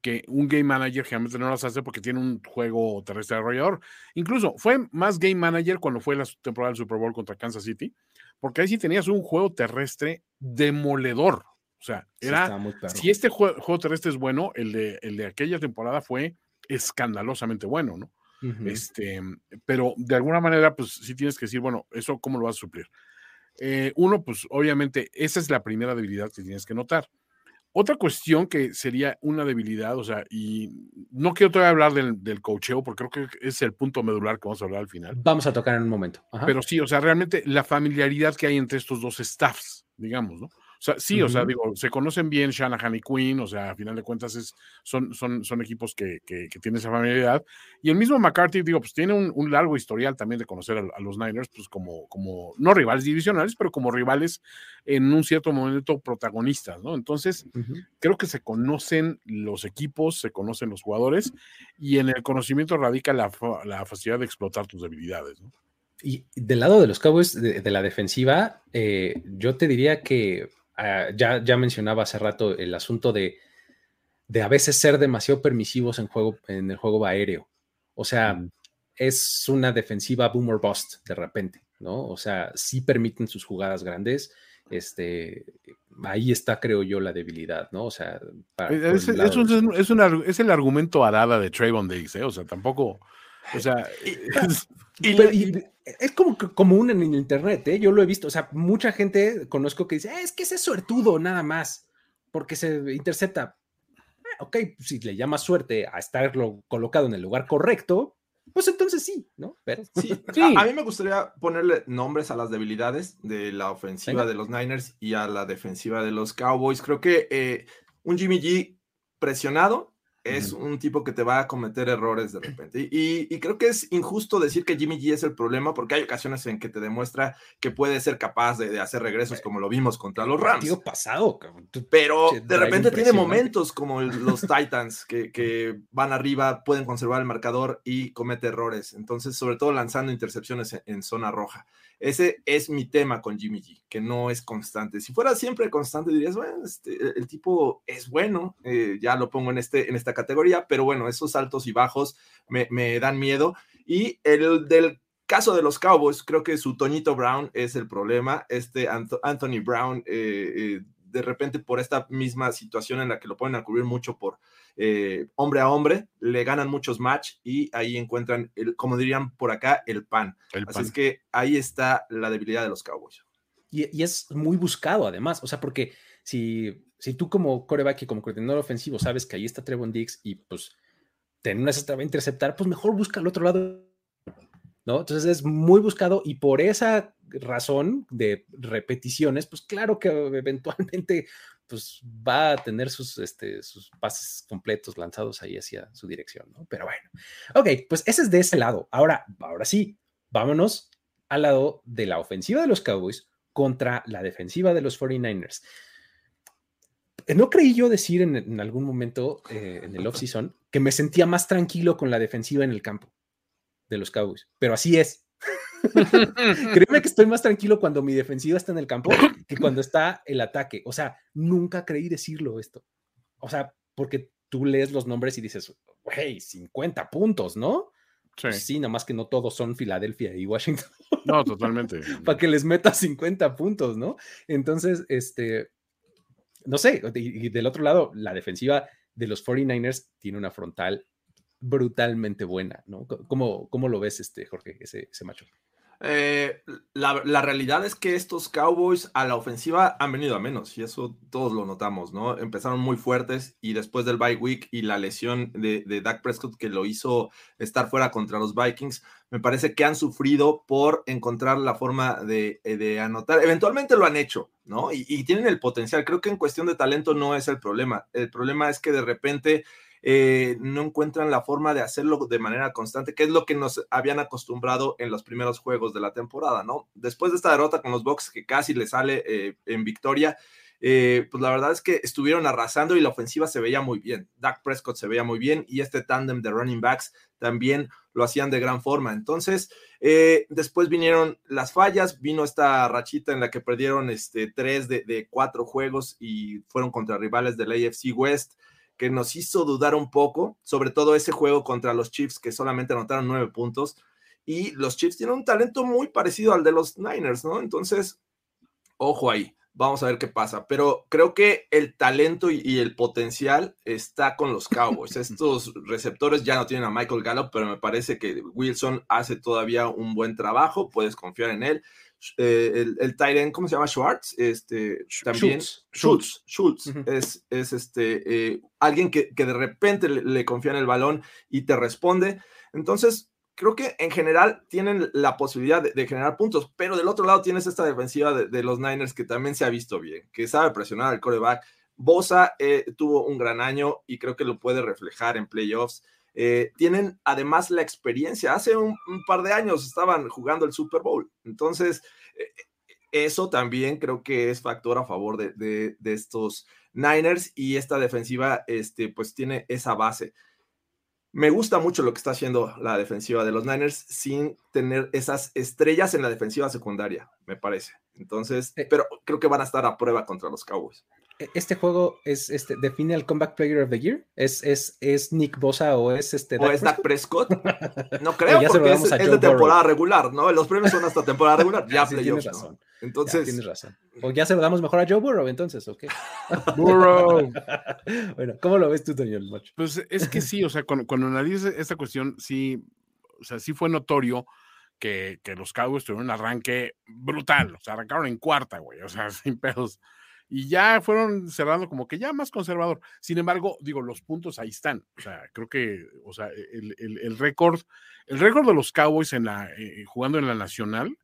[SPEAKER 2] que, un game manager generalmente no las hace porque tiene un juego terrestre desarrollador. Incluso fue más game manager cuando fue la temporada del Super Bowl contra Kansas City, porque ahí sí tenías un juego terrestre demoledor. O sea, era. si este juego, terrestre es bueno, el de, el de aquella temporada fue escandalosamente bueno, ¿no? este, pero de alguna manera, pues sí tienes que decir, bueno, eso cómo lo vas a suplir. Eh, uno, pues obviamente, esa es la primera debilidad que tienes que notar. Otra cuestión que sería una debilidad, o sea, y no quiero todavía hablar del, del cocheo, porque creo que es el punto medular que vamos a hablar al final.
[SPEAKER 1] Vamos a tocar en un momento.
[SPEAKER 2] Pero sí, o sea, realmente la familiaridad que hay entre estos dos staffs, digamos, ¿no? Sea, sí, o sea, digo, se conocen bien Shanahan y Quinn, o sea, a final de cuentas es, son, son, son equipos que, que, tienen esa familiaridad. Y el mismo McCarthy, digo, pues tiene un, largo historial también de conocer a, los Niners, pues como, como, no rivales divisionales, pero como rivales en un cierto momento protagonistas, ¿no? Entonces, creo que se conocen los equipos, se conocen los jugadores, y en el conocimiento radica la, la facilidad de explotar tus debilidades, ¿no?
[SPEAKER 1] Y del lado de los Cowboys, de, la defensiva, eh, yo te diría que Ah, ya, ya mencionaba hace rato el asunto de, de a veces ser demasiado permisivos en, juego, en el juego aéreo. O sea, es una defensiva boomer bust de repente, ¿no? O sea, sí permiten sus jugadas grandes. Este, ahí está, creo yo, la debilidad, ¿no? O sea,
[SPEAKER 2] es, es, el argumento arada de Trayvon Diggs, ¿eh? O sea, tampoco, o sea,
[SPEAKER 1] es como común en el internet, ¿eh? yo lo he visto, o sea, mucha gente conozco que dice, ah, es que ese es suertudo nada más, porque se intercepta. Ah, ok, si le llamas suerte a estarlo colocado en el lugar correcto, pues entonces sí, ¿no?
[SPEAKER 3] Pero, sí, A, mí me gustaría ponerle nombres a las debilidades de la ofensiva de los Niners y a la defensiva de los Cowboys. Creo que eh, un Jimmy G presionado es un tipo que te va a cometer errores de repente. Y, creo que es injusto decir que Jimmy G es el problema porque hay ocasiones en que te demuestra que puede ser capaz de, hacer regresos como lo vimos contra los Rams.
[SPEAKER 1] pasado,
[SPEAKER 3] Pero de repente tiene momentos como los Titans que, que, van arriba, pueden conservar el marcador y comete errores. Entonces, sobre todo lanzando intercepciones en zona roja. Ese es mi tema con Jimmy G, que no es constante. Si fuera siempre constante, dirías, bueno, este, el tipo es bueno, eh, ya lo pongo en, este, en esta categoría, pero bueno, esos altos y bajos me, dan miedo. Y el del caso de los Cowboys, creo que su Toñito Brown es el problema. Este Anthony Brown, eh, eh, de repente por esta misma situación en la que lo ponen a cubrir mucho por eh, hombre a hombre, le ganan muchos match y ahí encuentran, el, como dirían por acá, el pan. Así es que ahí está la debilidad de los Cowboys.
[SPEAKER 1] Y, es muy buscado además, o sea, porque si, si tú como coreback y como coordinador ofensivo sabes que ahí está Trevon Diggs y pues te una va a interceptar, pues mejor busca al otro lado. ¿No? Entonces es muy buscado y por esa razón de repeticiones, pues claro que eventualmente pues va a tener sus, este, sus pases completos lanzados ahí hacia su dirección, ¿no? Pero bueno, ok, pues ese es de ese lado. Ahora, ahora sí, vámonos al lado de la ofensiva de los Cowboys contra la defensiva de los 49ers. No creí yo decir en, algún momento eh, en el offseason que me sentía más tranquilo con la defensiva en el campo de los Cowboys, pero así es. Créeme que estoy más tranquilo cuando mi defensiva está en el campo que cuando está el ataque. O sea, nunca creí decirlo esto. O sea, porque tú lees los nombres y dices, hey, 50 puntos, ¿no? Sí. Pues sí, nada más que no todos son Filadelfia y Washington.
[SPEAKER 2] No, totalmente.
[SPEAKER 1] Para que les metas 50 puntos, ¿no? Entonces, este, no sé, y, del otro lado, la defensiva de los 49ers tiene una frontal brutalmente buena, ¿no? ¿Cómo, cómo lo ves, este, Jorge, ese, macho?
[SPEAKER 3] Eh, la, realidad es que estos Cowboys a la ofensiva han venido a menos y eso todos lo notamos, ¿no? Empezaron muy fuertes y después del bye week y la lesión de, de Dak Prescott que lo hizo estar fuera contra los Vikings, me parece que han sufrido por encontrar la forma de, de anotar. Eventualmente lo han hecho, ¿no? Y, y tienen el potencial. Creo que en cuestión de talento no es el problema. El problema es que de repente eh, no encuentran la forma de hacerlo de manera constante, que es lo que nos habían acostumbrado en los primeros juegos de la temporada, ¿no? Después de esta derrota con los Bucks, que casi le sale eh, en victoria, eh, pues la verdad es que estuvieron arrasando y la ofensiva se veía muy bien. Dak Prescott se veía muy bien y este tándem de running backs también lo hacían de gran forma. Entonces, eh, después vinieron las fallas, vino esta rachita en la que perdieron este, tres de, de cuatro juegos y fueron contra rivales del AFC West que nos hizo dudar un poco, sobre todo ese juego contra los Chiefs que solamente anotaron nueve puntos. Y los Chiefs tienen un talento muy parecido al de los Niners, ¿no? Entonces, ojo ahí, vamos a ver qué pasa. Pero creo que el talento y, el potencial está con los Cowboys. Estos receptores ya no tienen a Michael Gallup, pero me parece que Wilson hace todavía un buen trabajo, puedes confiar en él. Eh, el, el tight ¿cómo se llama? Schwartz, este, también. Schultz, Schultz, es, es, este, eh, alguien que, que, de repente le, confía en el balón y te responde. Entonces, creo que en general tienen la posibilidad de, generar puntos, pero del otro lado tienes esta defensiva de, los Niners que también se ha visto bien, que sabe presionar al coreback. Bosa eh, tuvo un gran año y creo que lo puede reflejar en playoffs. Eh, tienen además la experiencia. Hace un, par de años estaban jugando el Super Bowl. Entonces, eh, eso también creo que es factor a favor de, estos Niners y esta defensiva, este, pues tiene esa base. Me gusta mucho lo que está haciendo la defensiva de los Niners sin tener esas estrellas en la defensiva secundaria, me parece. Entonces, eh. pero creo que van a estar a prueba contra los Cowboys.
[SPEAKER 1] E-, este juego es este define al comeback player of the year es es, es Nick Bosa o es este
[SPEAKER 3] o es Dak Prescott no creo porque es, de temporada regular no los premios son hasta temporada regular ya sí, tienes razón. Entonces
[SPEAKER 1] tienes razón. O ya se lo damos mejor a Joe Burrow entonces ok Burrow. Bueno cómo lo ves tú Daniel
[SPEAKER 2] pues es que sí o sea cuando, cuando analices esta cuestión sí o sea sí fue notorio que, que los Cowboys tuvieron un arranque brutal o sea arrancaron en cuarta güey o sea sin pedos y ya fueron cerrando como que ya más conservador. Sin embargo, digo, los puntos ahí están. O sea, creo que, o sea, el, récord, el récord de los Cowboys en la, eh, jugando en la Nacional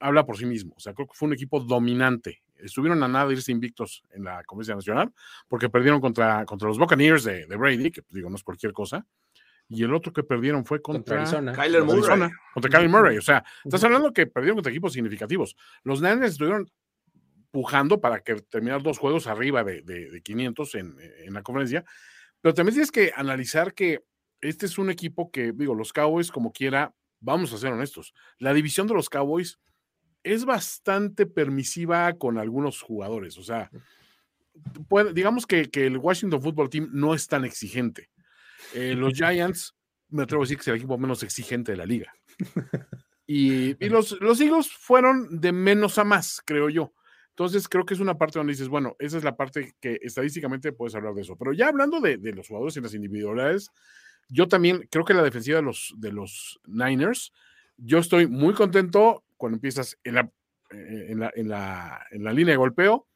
[SPEAKER 2] habla por sí mismo. O sea, creo que fue un equipo dominante. Estuvieron a nada de irse invictos en la Conferencia Nacional porque perdieron contra, contra los Buccaneers de, Brady, que digo, no es cualquier cosa y el otro que perdieron fue contra,
[SPEAKER 3] Kyler Murray.
[SPEAKER 2] contra Kyler Murray. O sea, estás hablando que perdieron contra equipos significativos. Los Niners estuvieron pujando para que terminar dos juegos arriba de, de, 500 en, en, la conferencia. Pero también tienes que analizar que este es un equipo que, digo, los Cowboys, como quiera, vamos a ser honestos, la división de los Cowboys es bastante permisiva con algunos jugadores. O sea, digamos que, que, el Washington Football Team no es tan exigente. Eh, los Giants, me atrevo a decir que es el equipo menos exigente de la liga. Y, y los, los Eagles fueron de menos a más, creo yo. Entonces, creo que es una parte donde dices, bueno, esa es la parte que estadísticamente puedes hablar de eso. Pero ya hablando de, los jugadores y las individualidades, yo también creo que la defensiva de los, de los Niners, yo estoy muy contento cuando empiezas en la, eh, en la, en la, en la línea de golpeo.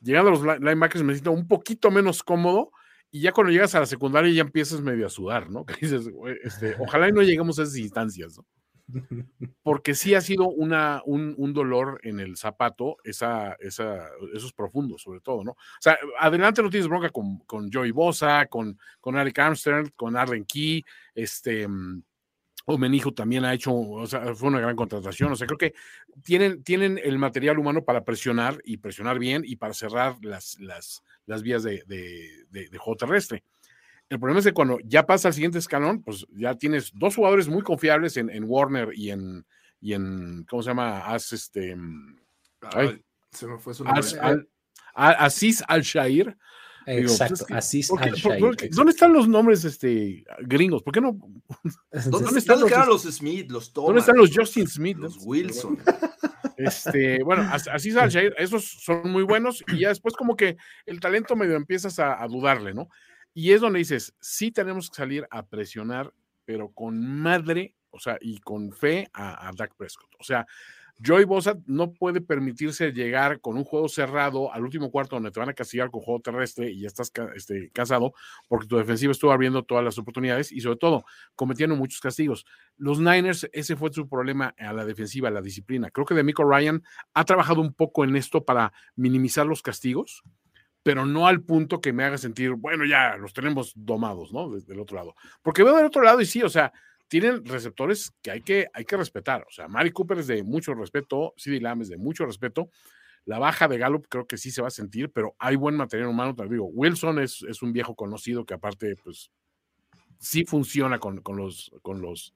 [SPEAKER 2] Llegando a los linebackers me siento un poquito menos cómodo y ya cuando llegas a la secundaria ya empiezas medio a sudar, ¿no? Que dices, este, ojalá y no lleguemos a esas instancias, ¿no? Porque sí ha sido una, un, dolor en el zapato, esa, esa, esos profundos, sobre todo, ¿no? O sea, adelante no tienes bronca con, con Joey Bosa, con, con Eric Armstrong, con Arlen Key, este. Mm, Omenijo también ha hecho, o sea, fue una gran contratación. O sea, creo que tienen, tienen el material humano para presionar y presionar bien y para cerrar las, las, las vías de, de, de juego terrestre. El problema es que cuando ya pasa al siguiente escalón, pues ya tienes dos jugadores muy confiables en, Warner y en, y en, ¿cómo se llama? As, este, mm,
[SPEAKER 3] se me fue su nombre.
[SPEAKER 2] As, al-Shair.
[SPEAKER 1] Pues, Exacto, Aziz al-Shair.
[SPEAKER 2] ¿Dónde están los nombres este, gringos? ¿Por qué no?
[SPEAKER 3] ¿Dónde, están los, los, Smith, los Thomas?
[SPEAKER 2] ¿Dónde están los Justin Smith?
[SPEAKER 3] Los Wilson.
[SPEAKER 2] Este, bueno, Aziz al-Shair, esos son muy buenos y ya después como que el talento medio empiezas a dudarle, ¿no? Y es donde dices, sí tenemos que salir a presionar, pero con madre, o sea, y con fe a, a Dak Prescott. O sea, Joey Bosa no puede permitirse llegar con un juego cerrado al último cuarto donde te van a castigar con juego terrestre y ya estás este, casado porque tu defensiva estuvo abriendo todas las oportunidades y sobre todo cometiendo muchos castigos. Los Niners, ese fue su problema a la defensiva, a la disciplina. Creo que Demico Ryan ha trabajado un poco en esto para minimizar los castigos pero no al punto que me haga sentir, bueno, ya los tenemos domados, ¿no? Desde el otro lado. Porque veo del otro lado y sí, o sea, tienen receptores que hay que, hay que respetar. O sea, Mari Cooper es de mucho respeto, CD Lamb es de mucho respeto. la baja de Gallup creo que sí se va a sentir, pero hay buen material humano, te digo, Wilson es, es un viejo conocido que aparte, pues, sí funciona con, con los, con los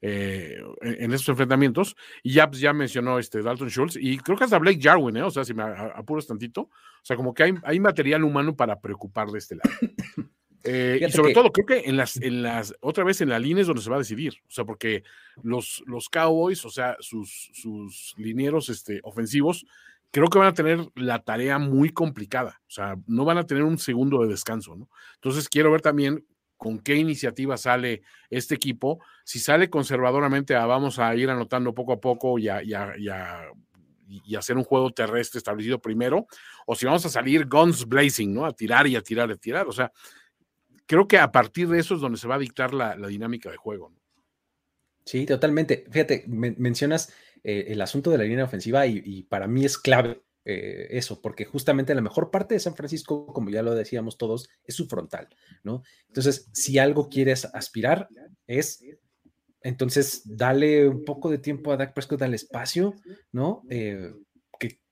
[SPEAKER 2] eh, en, esos enfrentamientos. Y ya, pues, ya mencionó este Dalton Schultz y creo que hasta Blake Jarwin, ¿eh? o sea, si me apuras tantito, o sea, como que hay, hay material humano para preocupar de este lado. Eh, y sobre todo, creo que en las, en las, otra vez en la línea es donde se va a decidir. O sea, porque los, los Cowboys, o sea, sus, sus linieros este, ofensivos, creo que van a tener la tarea muy complicada. O sea, no van a tener un segundo de descanso, ¿no? Entonces, quiero ver también con qué iniciativa sale este equipo. Si sale conservadoramente a vamos a ir anotando poco a poco y a, hacer un juego terrestre establecido primero, o si vamos a salir guns blazing, ¿no? A tirar y a tirar y a tirar. O sea, creo que a partir de eso es donde se va a dictar la, dinámica de juego.
[SPEAKER 1] Sí, totalmente. Fíjate, mencionas eh, el asunto de la línea ofensiva y, para mí es clave eh, eso, porque justamente la mejor parte de San Francisco, como ya lo decíamos todos, es su frontal, ¿no? Entonces, si algo quieres aspirar, es entonces dale un poco de tiempo a Dak Prescott al espacio, ¿no? Eh,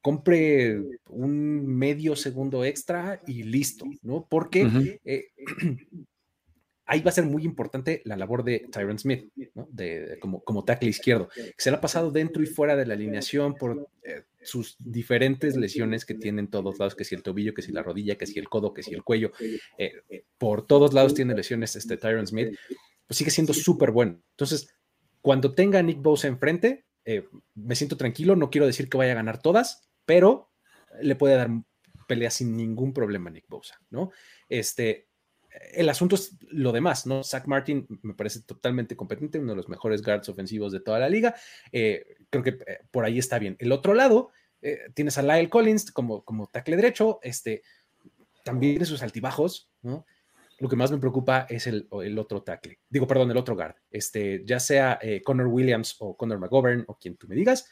[SPEAKER 1] compre un medio segundo extra y listo, ¿no? Porque eh, ahí va a ser muy importante la labor de Tyron Smith. De, como, tackle izquierdo, que se le ha pasado dentro y fuera de la alineación por eh, sus diferentes lesiones que tienen todos lados, que si el tobillo, que si la rodilla, que si el codo, que si el cuello, eh, por todos lados tiene lesiones este Tyron Smith, pues sigue siendo súper bueno. Entonces, cuando tenga a Nick Bosa enfrente, me siento tranquilo, no quiero decir que vaya a ganar todas, pero le puede dar pelea sin ningún problema a Nick Bosa, ¿no? Este, el asunto es lo demás, ¿no? Zach Martin me parece totalmente competente, uno de los mejores guards ofensivos de toda la liga. Eh, creo que eh, por ahí está bien. El otro lado, eh, tienes a Lyle Collins como, como tackle derecho, este, también tiene sus altibajos, ¿no? Lo que más me preocupa es el, el otro tackle, digo, perdón, el otro guard, este, ya sea Connor Williams o Connor McGovern o quien tú me digas,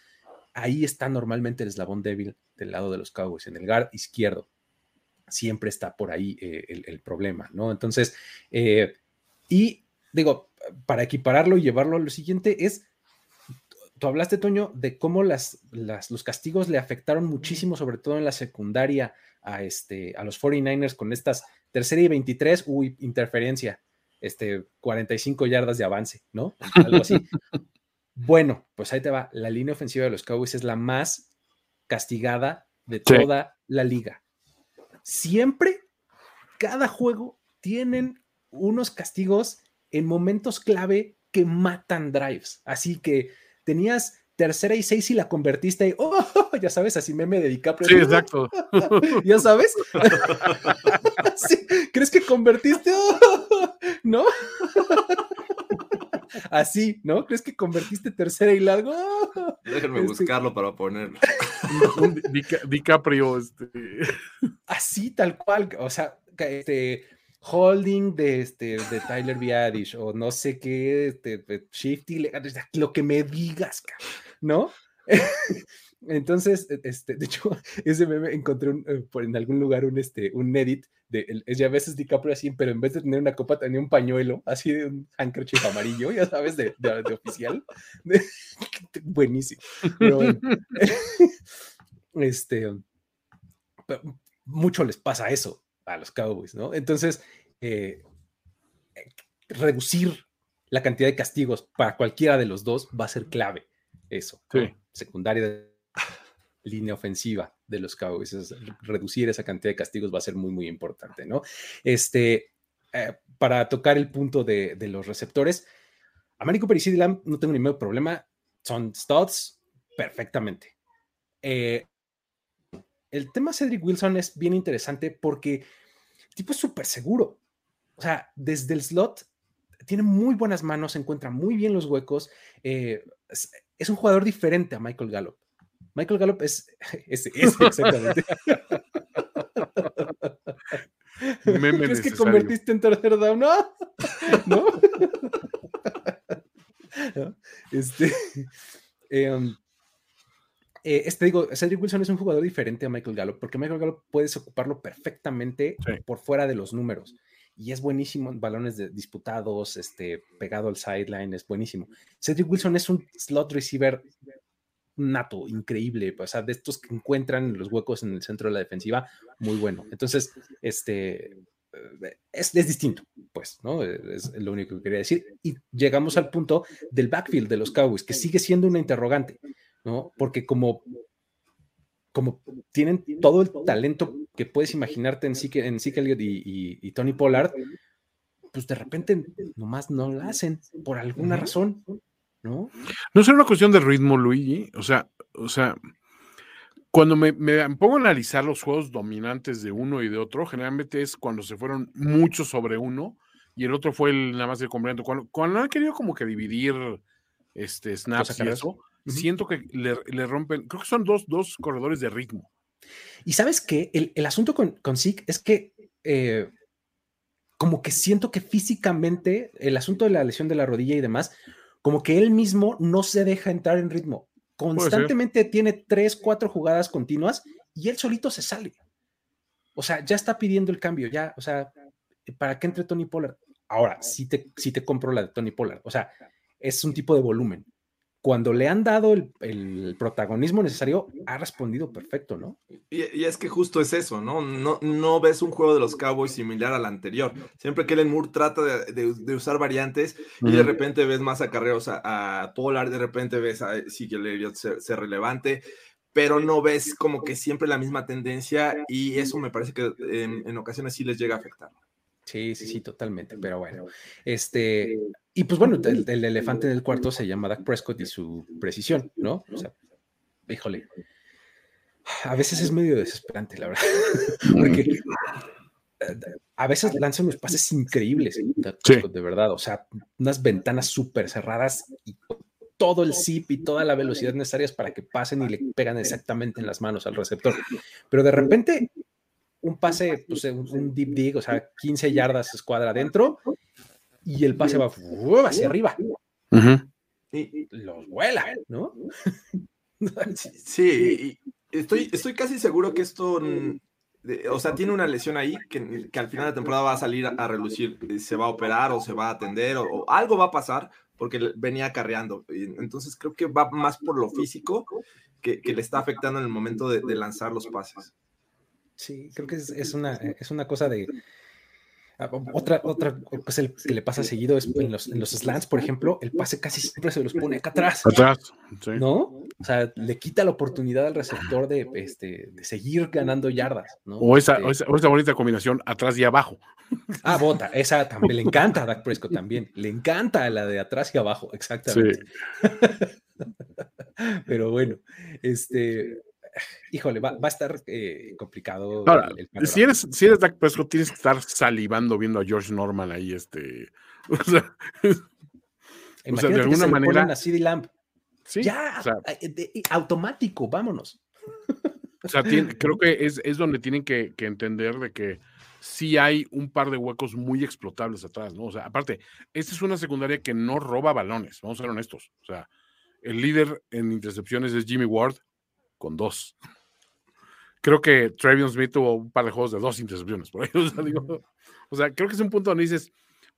[SPEAKER 1] ahí está normalmente el eslabón débil del lado de los Cowboys, en el guard izquierdo. Siempre está por ahí eh, el, problema, ¿no? Entonces, eh, y digo, para equipararlo y llevarlo a lo siguiente es, tú hablaste, Toño, de cómo las, los castigos le afectaron muchísimo, sobre todo en la secundaria, a, este, a los 49ers con estas tercera y 23, uy, interferencia, este, 45 yardas de avance, ¿no? Algo así. Bueno, pues ahí te va. La línea ofensiva de los Cowboys es la más castigada de toda la liga. Siempre, cada juego, tienen unos castigos en momentos clave que matan drives. Así que tenías tercera y seis y la convertiste y, oh, ya sabes, así me me DiCaprio.
[SPEAKER 2] Sí, exacto.
[SPEAKER 1] ya sabes. ¿Crees que convertiste? ¿No? Así, ¿no? ¿Crees que convertiste tercera y largo?
[SPEAKER 3] Déjenme este buscarlo para ponerlo.
[SPEAKER 2] Un DiCaprio, este.
[SPEAKER 1] Así, tal cual. O sea, este. Holding de, este, de Tyler Biadish o no sé qué, este, Shifty, lo que me digas, ¿no? Entonces, e, este, de hecho, ese meme encontré eh, por en algún lugar un, este, un edit de, ya a veces DiCaprio así, pero en vez de tener una copa tenía un pañuelo, así de un handkerchief amarillo, ya sabes, de, de, oficial. buenísimo. este, mucho les pasa eso a los Cowboys, ¿no? Entonces, eh, reducir la cantidad de castigos para cualquiera de los dos va a ser clave. Eso. Sí. Secundaria de línea ofensiva de los Cowboys. reducir esa cantidad de castigos va a ser muy, muy importante, ¿no? Este, eh, para tocar el punto de, los receptores, Américo Cooper y Lamb no tengo ningún problema, son studs perfectamente. Eh, el tema Cedric Wilson es bien interesante porque tipo es súper seguro. O sea, desde el slot tiene muy buenas manos, encuentra muy bien los huecos. Eh, es, un jugador diferente a Michael Gallup. Michael Gallup es, es, exactamente. ¿Crees que convertiste en tercer down? No, no. Este, eh, este digo, Cedric Wilson es un jugador diferente a Michael Gallup, porque Michael Gallup puedes ocuparlo perfectamente por fuera de los números y es buenísimo en balones de, disputados, este, pegado al sideline, es buenísimo. Cedric Wilson es un slot receiver nato, increíble, o sea, de estos que encuentran los huecos en el centro de la defensiva, muy bueno. Entonces, este, eh, es, es, distinto, pues, ¿no? Es, lo único que quería decir. Y llegamos al punto del backfield de los Cowboys, que sigue siendo una interrogante, ¿no? Porque como, como tienen todo el talento que puedes imaginarte en Zeke, en Elliott y, Tony Pollard, pues de repente nomás no la hacen por alguna razón, ¿no?
[SPEAKER 2] No es una cuestión de ritmo, Luigi, o sea, o sea, cuando me, pongo a analizar los juegos dominantes de uno y de otro, generalmente es cuando se fueron muchos sobre uno y el otro fue el nada más el complemento. Cuando, cuando han querido como que dividir este, snaps y eso, siento que le, rompen, creo que son dos, dos corredores de ritmo.
[SPEAKER 1] Y sabes que el, asunto con, con Zeke es que eh, como que siento que físicamente el asunto de la lesión de la rodilla y demás, como que él mismo no se deja entrar en ritmo constantemente tiene tres, cuatro jugadas continuas y él solito se sale. O sea, ya está pidiendo el cambio, ya, o sea, ¿para qué entre Tony Pollard? Ahora, sí te, sí te compro la de Tony Pollard, o sea, es un tipo de volumen cuando le han dado el, protagonismo necesario, ha respondido perfecto, ¿no?
[SPEAKER 3] Y, es que justo es eso, ¿no? ¿no? No ves un juego de los Cowboys similar al anterior. Siempre que Kellen Moore trata de, usar variantes y de repente ves más acarreos a, a Pollard, de repente ves a Sigel ser, ser relevante, pero no ves como que siempre la misma tendencia y eso me parece que en, en ocasiones sí les llega a afectar.
[SPEAKER 1] Sí, sí, sí, totalmente. Pero bueno, este, y pues bueno, el, elefante en el cuarto se llama Dak Prescott y su precisión, ¿no? O sea, híjole, a veces es medio desesperante, la verdad, porque a veces lanza unos pases increíbles, de verdad, o sea, unas ventanas súper cerradas y todo el zip y toda la velocidad necesarias para que pasen y le pegan exactamente en las manos al receptor. Pero de repente un pase, pues, un, deep dig, o sea, 15 yardas escuadra adentro, y el pase va hacia arriba. Y los vuela, ¿no?
[SPEAKER 3] sí, estoy, estoy casi seguro que esto, o sea, tiene una lesión ahí que, que, al final de temporada va a salir a relucir, se va a operar o se va a atender o, algo va a pasar porque venía acarreando. Entonces creo que va más por lo físico que, que le está afectando en el momento de lanzar los pases.
[SPEAKER 1] Sí, creo que es, una, es una cosa de... Ah, otra, otra cosa que le pasa seguido es en los, en los slants, por ejemplo, el pase casi siempre se los pone acá atrás.
[SPEAKER 2] Atrás,
[SPEAKER 1] ¿no? O sea, le quita la oportunidad al receptor de, este, de seguir ganando yardas, ¿no?
[SPEAKER 2] O esa,
[SPEAKER 1] este
[SPEAKER 2] esa, bonita combinación atrás y abajo.
[SPEAKER 1] Ah, bota, esa también le encanta a Dak Prescott también. Le encanta la de atrás y abajo, exactamente. Pero bueno, este, híjole, va, a estar eh, complicado.
[SPEAKER 2] si eres, si eres Dak Prescott, tienes que estar salivando viendo a George Norman ahí, este.
[SPEAKER 1] O sea, de alguna manera. A CD Lamp. Sí, ya, eh, automático, vámonos.
[SPEAKER 2] O sea, creo que es, es donde tienen que, que, entender de que sí hay un par de huecos muy explotables atrás, ¿no? O sea, aparte, esta es una secundaria que no roba balones, vamos a ser honestos. O sea, el líder en intercepciones es Jimmy Ward, con dos. Creo que Travion Smith tuvo un par de juegos de dos intercepciones por ahí. O sea, creo que es un punto donde dices,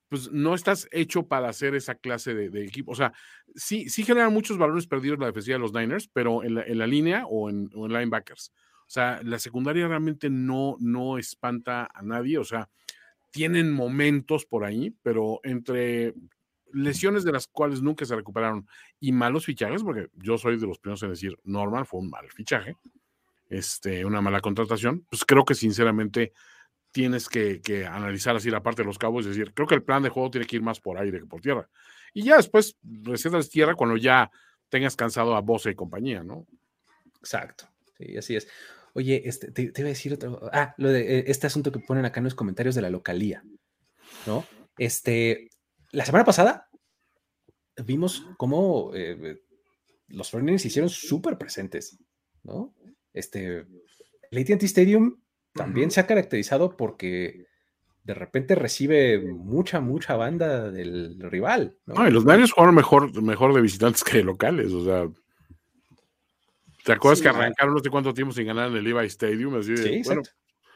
[SPEAKER 2] pues no estás hecho para hacer esa clase de, equipo. O sea, sí, sí generan muchos balones perdidos la defensiva de los Niners, pero en la, línea o en, linebackers. O sea, la secundaria realmente no, no espanta a nadie. O sea, tienen momentos por ahí, pero entre lesiones de las cuales nunca se recuperaron y malos fichajes, porque yo soy de los primeros en decir, Norman fue un mal fichaje, este, una mala contratación, pues creo que sinceramente tienes que, analizar así la parte de los cabos y decir, creo que el plan de juego tiene que ir más por aire que por tierra. Y ya después recetas tierra cuando ya tengas cansado a Bosa y compañía, ¿no?
[SPEAKER 1] Exacto, sí, así es. Oye, este, te, te, iba a decir otro, ah, lo de eh, este asunto que ponen acá en los comentarios de la localía, ¿no? Este, la semana pasada vimos cómo eh, los 49 se hicieron súper presentes, ¿no? Este, el AT&T Stadium también se ha caracterizado porque de repente recibe mucha, mucha banda del rival.
[SPEAKER 2] ¿no? y los Niners jugaron mejor, mejor de visitantes que de locales, o sea. ¿Te acuerdas que arrancaron no sé cuánto tiempo sin ganar en el Levi Stadium? Así sí, bueno,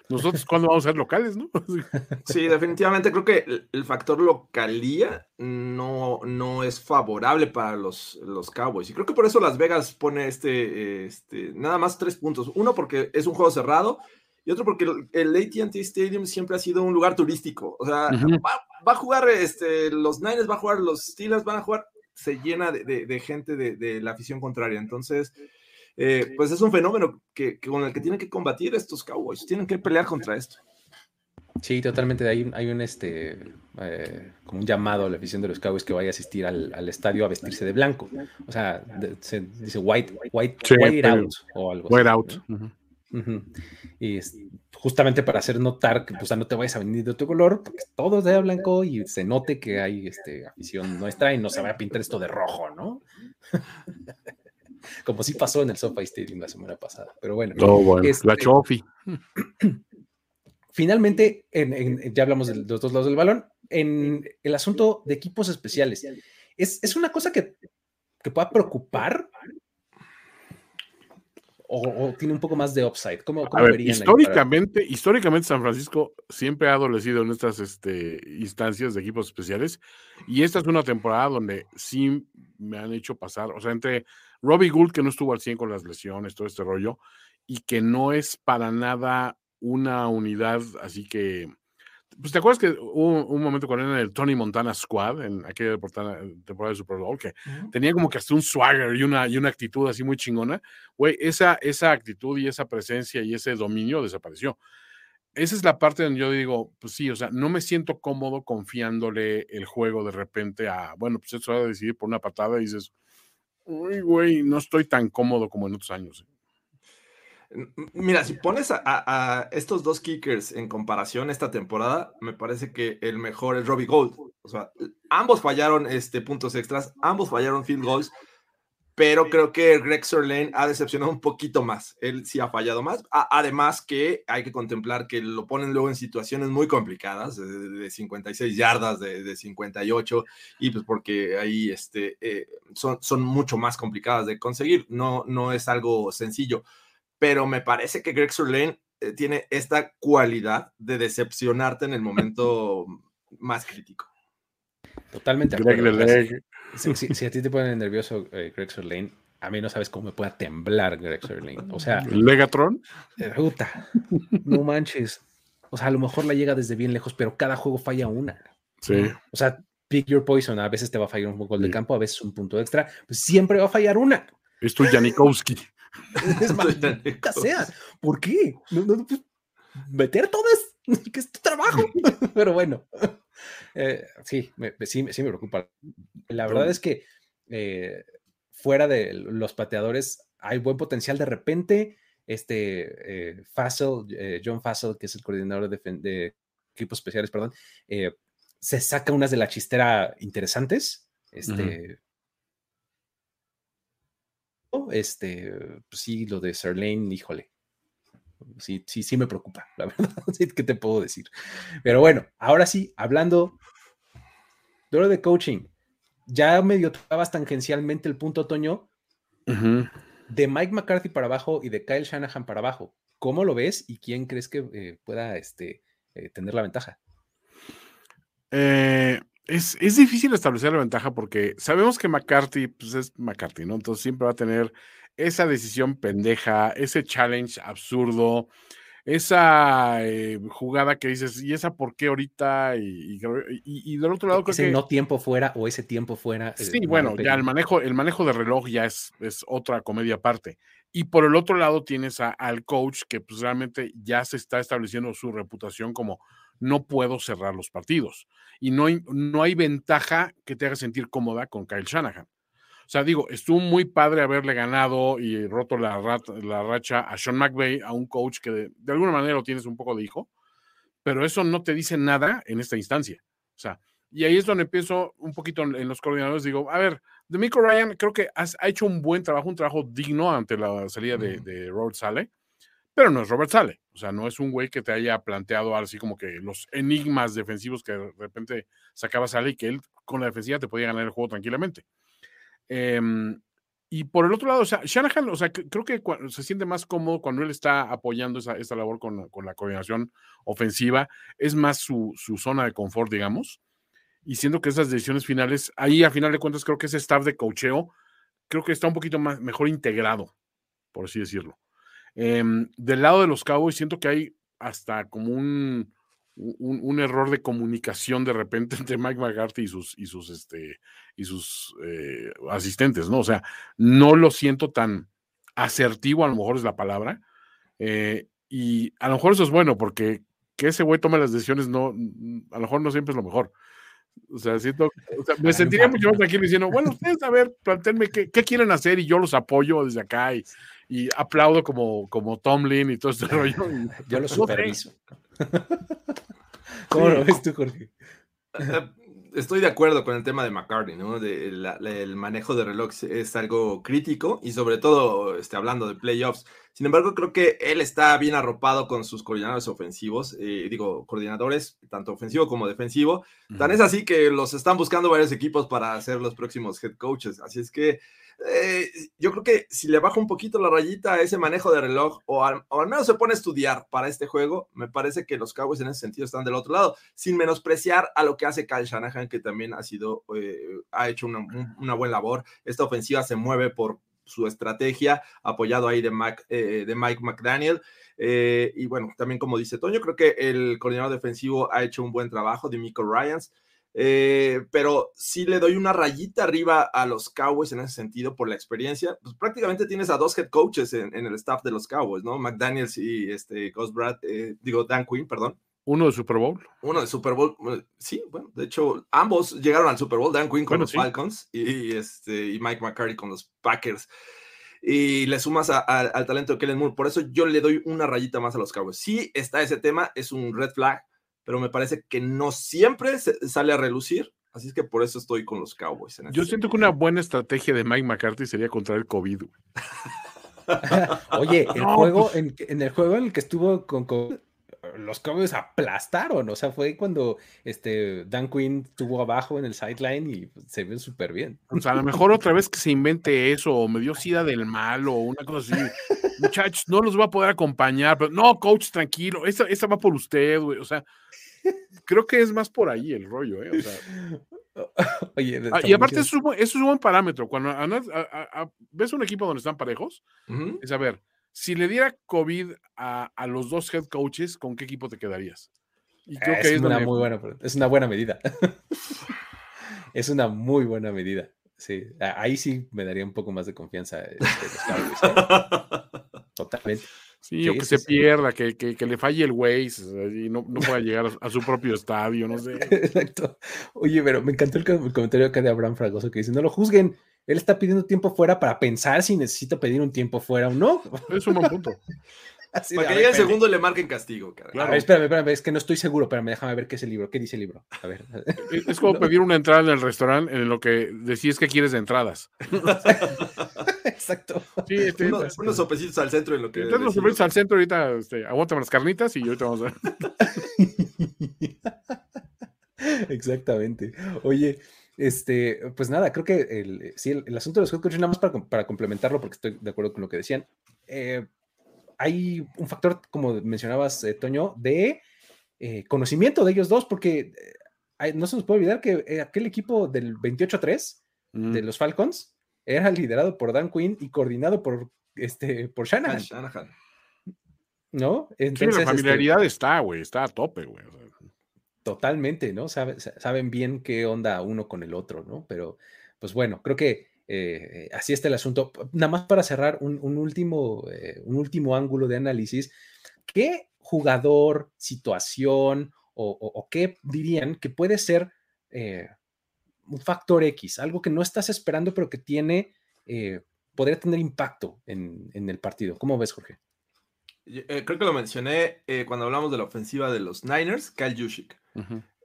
[SPEAKER 2] nosotros cuándo vamos a ser locales, ¿no?
[SPEAKER 3] Sí, definitivamente creo que el, factor localía no, no es favorable para los, los Cowboys. Y creo que por eso Las Vegas pone este, este, nada más tres puntos. Uno, porque es un juego cerrado. Y otro, porque el, ATT Stadium siempre ha sido un lugar turístico. O sea, va, a jugar este, los Niners, va a jugar los Steelers, van a jugar, se llena de, gente de, de la afición contraria. Entonces, eh, pues es un fenómeno que, con el que tienen que combatir estos Cowboys, tienen que pelear contra esto.
[SPEAKER 1] Sí, totalmente. Hay, hay un este eh, como un llamado a la afición de los Cowboys que vaya a asistir al, estadio a vestirse de blanco. O sea, se dice white, white, white out o algo
[SPEAKER 2] white out.
[SPEAKER 1] Y justamente para hacer notar que pues, no te vayas a venir de otro color, porque todo es de blanco y se note que hay este, afición nuestra y no se vaya a pintar esto de rojo, ¿no? como sí pasó en el SoFi Stadium la semana pasada. Pero bueno,
[SPEAKER 2] la este, Chofi.
[SPEAKER 1] Finalmente, ya hablamos de los dos lados del balón, en el asunto de equipos especiales. ¿Es, una cosa que, que pueda preocupar o, tiene un poco más de upside? ¿Cómo,
[SPEAKER 2] históricamente, históricamente San Francisco siempre ha adolecido en estas este, instancias de equipos especiales y esta es una temporada donde sí me han hecho pasar, o sea, entre Robbie Gould que no estuvo al 100 con las lesiones, todo este rollo, y que no es para nada una unidad así que pues te acuerdas que hubo un momento él en el Tony Montana Squad, en aquella temporada, de Super Bowl, que tenía como que hasta un swagger y una, y una actitud así muy chingona. Güey, esa, esa actitud y esa presencia y ese dominio desapareció. Esa es la parte donde yo digo, pues sí, o sea, no me siento cómodo confiándole el juego de repente a, bueno, pues eso va a decidir por una patada y dices, uy, güey, no estoy tan cómodo como en otros años. ¿eh?
[SPEAKER 3] Mira, si pones a, estos dos kickers en comparación esta temporada, me parece que el mejor es Robbie Gold. O sea, ambos fallaron este, puntos extras, ambos fallaron field goals, pero creo que Greg Sirlane ha decepcionado un poquito más. Él sí ha fallado más. además que hay que contemplar que lo ponen luego en situaciones muy complicadas, de, 56 yardas, de, 58, y pues porque ahí este, eh, son, son mucho más complicadas de conseguir. No, no es algo sencillo pero me parece que Greg Surlane eh, tiene esta cualidad de decepcionarte en el momento más crítico.
[SPEAKER 1] Totalmente. Greg si, a ti te pone nervioso eh, Greg Surlane, a mí no sabes cómo me pueda temblar Greg Surlane. O sea,
[SPEAKER 2] Legatron.
[SPEAKER 1] Eh, puta, no manches. O sea, a lo mejor la llega desde bien lejos, pero cada juego falla una.
[SPEAKER 2] Sí.
[SPEAKER 1] O sea, pick your poison. A veces te va a fallar un gol de campo, a veces un punto extra. Pues siempre va a fallar una.
[SPEAKER 2] Esto es Janikowski.
[SPEAKER 1] Es nunca sea. ¿Por qué? Pues, meter todas, que es tu trabajo. Pero bueno, eh, sí, me, sí, me preocupa. La verdad es que eh, fuera de los pateadores hay buen potencial. De repente, este eh, John Fassel, que es el coordinador de, equipos especiales, perdón, se saca unas de la chistera interesantes. Este, este, pues sí, lo de Serlane, híjole, sí, sí, sí me preocupa, la verdad, ¿qué te puedo decir? Pero bueno, ahora sí, hablando de lo de coaching, ya medio tocabas tangencialmente el punto, Toño, de Mike McCarthy para abajo y de Kyle Shanahan para abajo. ¿Cómo lo ves y quién crees que eh, pueda este, eh, tener la ventaja?
[SPEAKER 2] Eh, es, difícil establecer la ventaja porque sabemos que McCarthy pues es McCarthy, ¿no? Entonces siempre va a tener esa decisión pendeja, ese challenge absurdo, esa eh, jugada que dices, ¿y esa por qué ahorita? Y, y, del otro lado
[SPEAKER 1] creo ese no tiempo fuera o ese tiempo fuera.
[SPEAKER 2] Eh, sí, bueno, ya el manejo, el manejo de reloj ya es, es otra comedia aparte. Y por el otro lado tienes al coach que pues realmente ya se está estableciendo su reputación como no puedo cerrar los partidos. Y no hay, no hay ventaja que te haga sentir cómoda con Kyle Shanahan. O sea, digo, estuvo muy padre haberle ganado y roto la, la racha a Sean McVay, a un coach que de, alguna manera lo tienes un poco de hijo, pero eso no te dice nada en esta instancia. O sea, y ahí es donde empiezo un poquito en, los coordinadores. Digo, a ver, Demico Ryan creo que ha hecho un buen trabajo, un trabajo digno ante la salida de, de Robert Sale pero no es Robert Sale. O sea, no es un güey que te haya planteado así como que los enigmas defensivos que de repente sacaba Sale y que él con la defensiva te podía ganar el juego tranquilamente. Em, y por el otro lado, o sea, Shanahan, o sea, creo que se siente más cómodo cuando él está apoyando esa, labor con, la coordinación ofensiva, es más su, su, zona de confort, digamos, y siendo que esas decisiones finales, ahí a final de cuentas creo que ese staff de cocheo, creo que está un poquito más, mejor integrado, por así decirlo. Em, del lado de los Cowboys, siento que hay hasta como un, un, error de comunicación de repente entre Mike McCarthy y sus, y sus, este, y sus eh, asistentes, ¿no? O sea, no lo siento tan asertivo, a lo mejor es la palabra, eh, y a lo mejor eso es bueno, porque que ese güey tome las decisiones, no, a lo mejor no siempre es lo mejor. O sea, siento, o sea, me sentiría mucho más tranquilo diciendo, bueno, ustedes a ver, plantéenme qué, qué, quieren hacer y yo los apoyo desde acá y, y aplaudo como, como Tomlin y todo este rollo.
[SPEAKER 1] Yo lo superviso. ¿Cómo lo ves tú, Jorge?
[SPEAKER 3] Eh, estoy de acuerdo con el tema de McCartney, ¿no? De el manejo de reloj es algo crítico y sobre todo este, hablando de playoffs. Sin embargo, creo que él está bien arropado con sus coordinadores ofensivos, eh, digo, coordinadores tanto ofensivo como defensivo. Tan es así que los están buscando varios equipos para ser los próximos head coaches. Así es que eh, yo creo que si le baja un poquito la rayita a ese manejo de reloj, o al, menos se pone a estudiar para este juego, me parece que los Cowboys en ese sentido están del otro lado, sin menospreciar a lo que hace Kyle Shanahan, que también ha sido, eh, ha hecho una, buena labor. Esta ofensiva se mueve por su estrategia, apoyado ahí de, eh, Mike McDaniel. y bueno, también como dice Toño, creo que el coordinador defensivo ha hecho un buen trabajo, de Miko Ryans. Eh, pero sí le doy una rayita arriba a los Cowboys en ese sentido por la experiencia. Pues prácticamente tienes a dos head coaches en, el staff de los Cowboys, ¿no? McDaniels y este Ghost Brad, eh, digo Dan Quinn, perdón.
[SPEAKER 2] Uno de Super Bowl.
[SPEAKER 3] Uno de Super Bowl. Sí, bueno, de hecho, ambos llegaron al Super Bowl, Dan Quinn con los Falcons y, este, y Mike McCarthy con los Packers. Y le sumas al talento de Kellen Moore. Por eso yo le doy una rayita más a los Cowboys. Sí está ese tema, es un red flag pero me parece que no siempre sale a relucir. Así es que por eso estoy con los Cowboys.
[SPEAKER 2] Yo siento que una buena estrategia de Mike McCarthy sería contra el COVID.
[SPEAKER 1] Oye, el juego, pues en, el juego en el que estuvo con COVID, los Cowboys aplastaron. O sea, fue cuando este Dan Quinn estuvo abajo en el sideline y se ve súper bien.
[SPEAKER 2] O sea, a lo mejor otra vez que se invente eso, o me dio sida del mal, o una cosa así. Muchachos, no los va a poder acompañar, pero no, coach, tranquilo, esa, esa va por usted, güey. O sea, creo que es más por ahí el rollo, ¿eh? Ah, y aparte, eso es, un, buen parámetro. Cuando ves un equipo donde están parejos, es a ver, si le diera COVID a, los dos head coaches, ¿con qué equipo te quedarías?
[SPEAKER 1] Y creo es, que es, una muy buena, es una buena medida. es una muy buena medida. Sí, ahí sí me daría un poco más de confianza. Este, ¿eh? Totalmente.
[SPEAKER 2] Sí, o que se pierda, que, que, le falle el Waze y no, no pueda llegar a, su propio estadio, no sé.
[SPEAKER 1] Exacto. Oye, pero me encantó el, comentario acá de Abraham Fragoso que dice, no lo juzguen, él está pidiendo tiempo fuera para pensar si necesita pedir un tiempo fuera o no.
[SPEAKER 2] Es un buen punto.
[SPEAKER 3] para que llegue el segundo le marquen castigo.
[SPEAKER 1] Claro. espérame, espérame, es que no estoy seguro, pero déjame ver qué es el libro. ¿Qué dice el libro? A ver.
[SPEAKER 2] Es como pedir una entrada en el restaurante en lo que decís que quieres de entradas.
[SPEAKER 1] Exacto.
[SPEAKER 3] Sí, este, unos, sopecitos al centro en lo que.
[SPEAKER 2] los sopecitos al centro ahorita, este, aguántame las carnitas y ahorita vamos a ver.
[SPEAKER 1] Exactamente. Oye, este, pues nada, creo que el, sí, el, asunto de los coaches, nada más para, para, complementarlo, porque estoy de acuerdo con lo que decían. Eh, hay un factor, como mencionabas, eh, Toño, de eh, conocimiento de ellos dos, porque eh, no se nos puede olvidar que aquel equipo del 28-3 de los Falcons era liderado por Dan Quinn y coordinado por, este, por Shanahan. ¿No?
[SPEAKER 2] Entonces, la este familiaridad está, güey, está a tope, güey.
[SPEAKER 1] Totalmente, ¿no? saben bien qué onda uno con el otro, ¿no? Pero, pues bueno, creo que eh, así está el asunto. Nada más para cerrar un, último, eh, un último ángulo de análisis. ¿Qué jugador, situación o, qué dirían que puede ser eh, un factor X, algo que no estás esperando, pero que tiene, podría tener impacto en, el partido? ¿Cómo ves, Jorge?
[SPEAKER 3] creo que lo mencioné cuando hablamos de la ofensiva de los Niners, Kyle Juszczyk.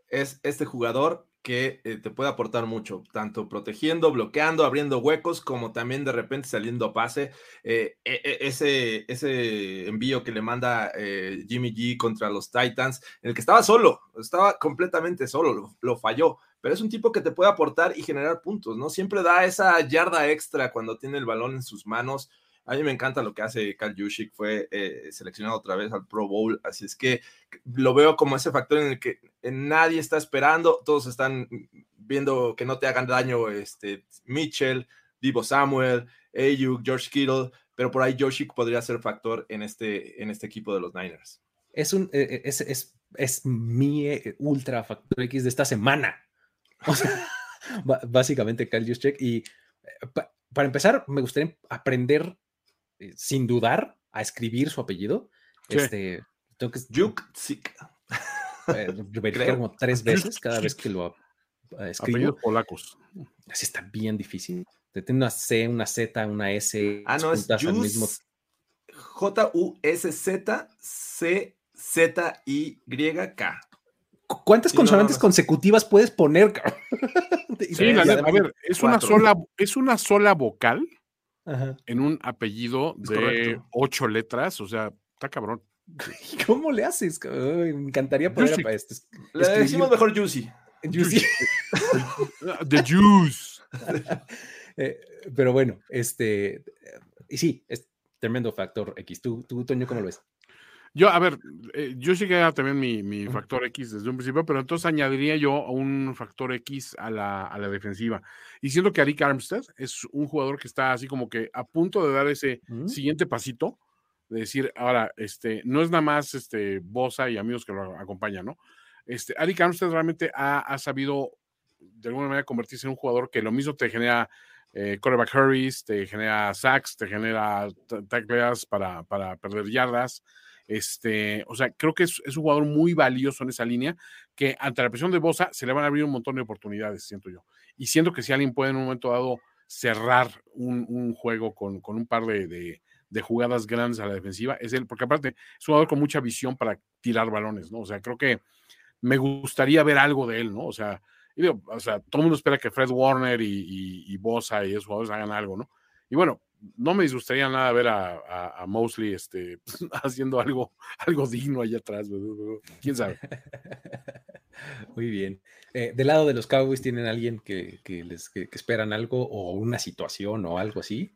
[SPEAKER 3] Es este jugador que eh, te puede aportar mucho, tanto protegiendo, bloqueando, abriendo huecos, como también de repente saliendo a pase. Eh, e, e, ese, ese envío que le manda eh, Jimmy G contra los Titans, en el que estaba solo, estaba completamente solo, lo, lo, falló, pero es un tipo que te puede aportar y generar puntos, ¿no? Siempre da esa yarda extra cuando tiene el balón en sus manos. A mí me encanta lo que hace Cal Juszczyk, fue eh, seleccionado otra vez al Pro Bowl, así es que lo veo como ese factor en el que nadie está esperando, todos están viendo que no te hagan daño este, Mitchell, Divo Samuel, Ayuk, George Kittle, pero por ahí Juszczyk podría ser factor en este, en este equipo de los Niners.
[SPEAKER 1] Es, un, eh, eh, es, es, es mi ultra factor X de esta semana. O sea, básicamente Cal Juszczyk y para empezar, me gustaría aprender eh, sin dudar a escribir su apellido. Sí. Este, tengo que
[SPEAKER 3] Juksik.
[SPEAKER 1] Eh, verificar como tres veces cada vez que lo uh, escribo.
[SPEAKER 2] Apellidos polacos.
[SPEAKER 1] Así está bien difícil. Tiene una C, una Z, una S.
[SPEAKER 3] Ah, no, es mismo... J-U-S-Z-C-Z-Y-K.
[SPEAKER 1] ¿Cuántas sí, consonantes no, no, consecutivas puedes poner?
[SPEAKER 2] sí, la, a ver, es una, sola, es una sola vocal Ajá. en un apellido de correcto. ocho letras, o sea, está cabrón.
[SPEAKER 1] ¿Cómo le haces? Me encantaría poder
[SPEAKER 3] para esto. Le decimos mejor Juicy.
[SPEAKER 1] Juicy.
[SPEAKER 2] The Juice.
[SPEAKER 1] eh, pero bueno, este, y sí, es tremendo factor X. ¿Tú, tú Toño, cómo lo ves?
[SPEAKER 2] Yo, a ver, eh, yo sí que era también mi, mi, factor X desde un principio, pero entonces añadiría yo un factor X a la, a la defensiva. Y siento que Arik Armstead es un jugador que está así como que a punto de dar ese ¿Mm? siguiente pasito, de decir, ahora, este, no es nada más este, Bosa y amigos que lo acompañan, ¿no? Este, Arik Armstead realmente ha, ha, sabido de alguna manera convertirse en un jugador que lo mismo te genera eh, quarterback hurries, te genera sacks, te genera tackles para, para perder yardas. Este, o sea, creo que es, es, un jugador muy valioso en esa línea, que ante la presión de Bosa se le van a abrir un montón de oportunidades, siento yo. Y siento que si alguien puede en un momento dado cerrar un, juego con, con, un par de, de, jugadas grandes a la defensiva, es él, porque aparte es un jugador con mucha visión para tirar balones, ¿no? O sea, creo que me gustaría ver algo de él, ¿no? O sea, o sea todo el mundo espera que Fred Warner y, y, y Bosa y esos jugadores hagan algo, ¿no? Y bueno, no me disgustaría nada ver a, a, a Mosley este, haciendo algo, algo digno allá atrás. ¿Quién sabe?
[SPEAKER 1] Muy bien. Eh, del lado de los Cowboys, ¿tienen alguien que, que les que, que, esperan algo o una situación o algo así?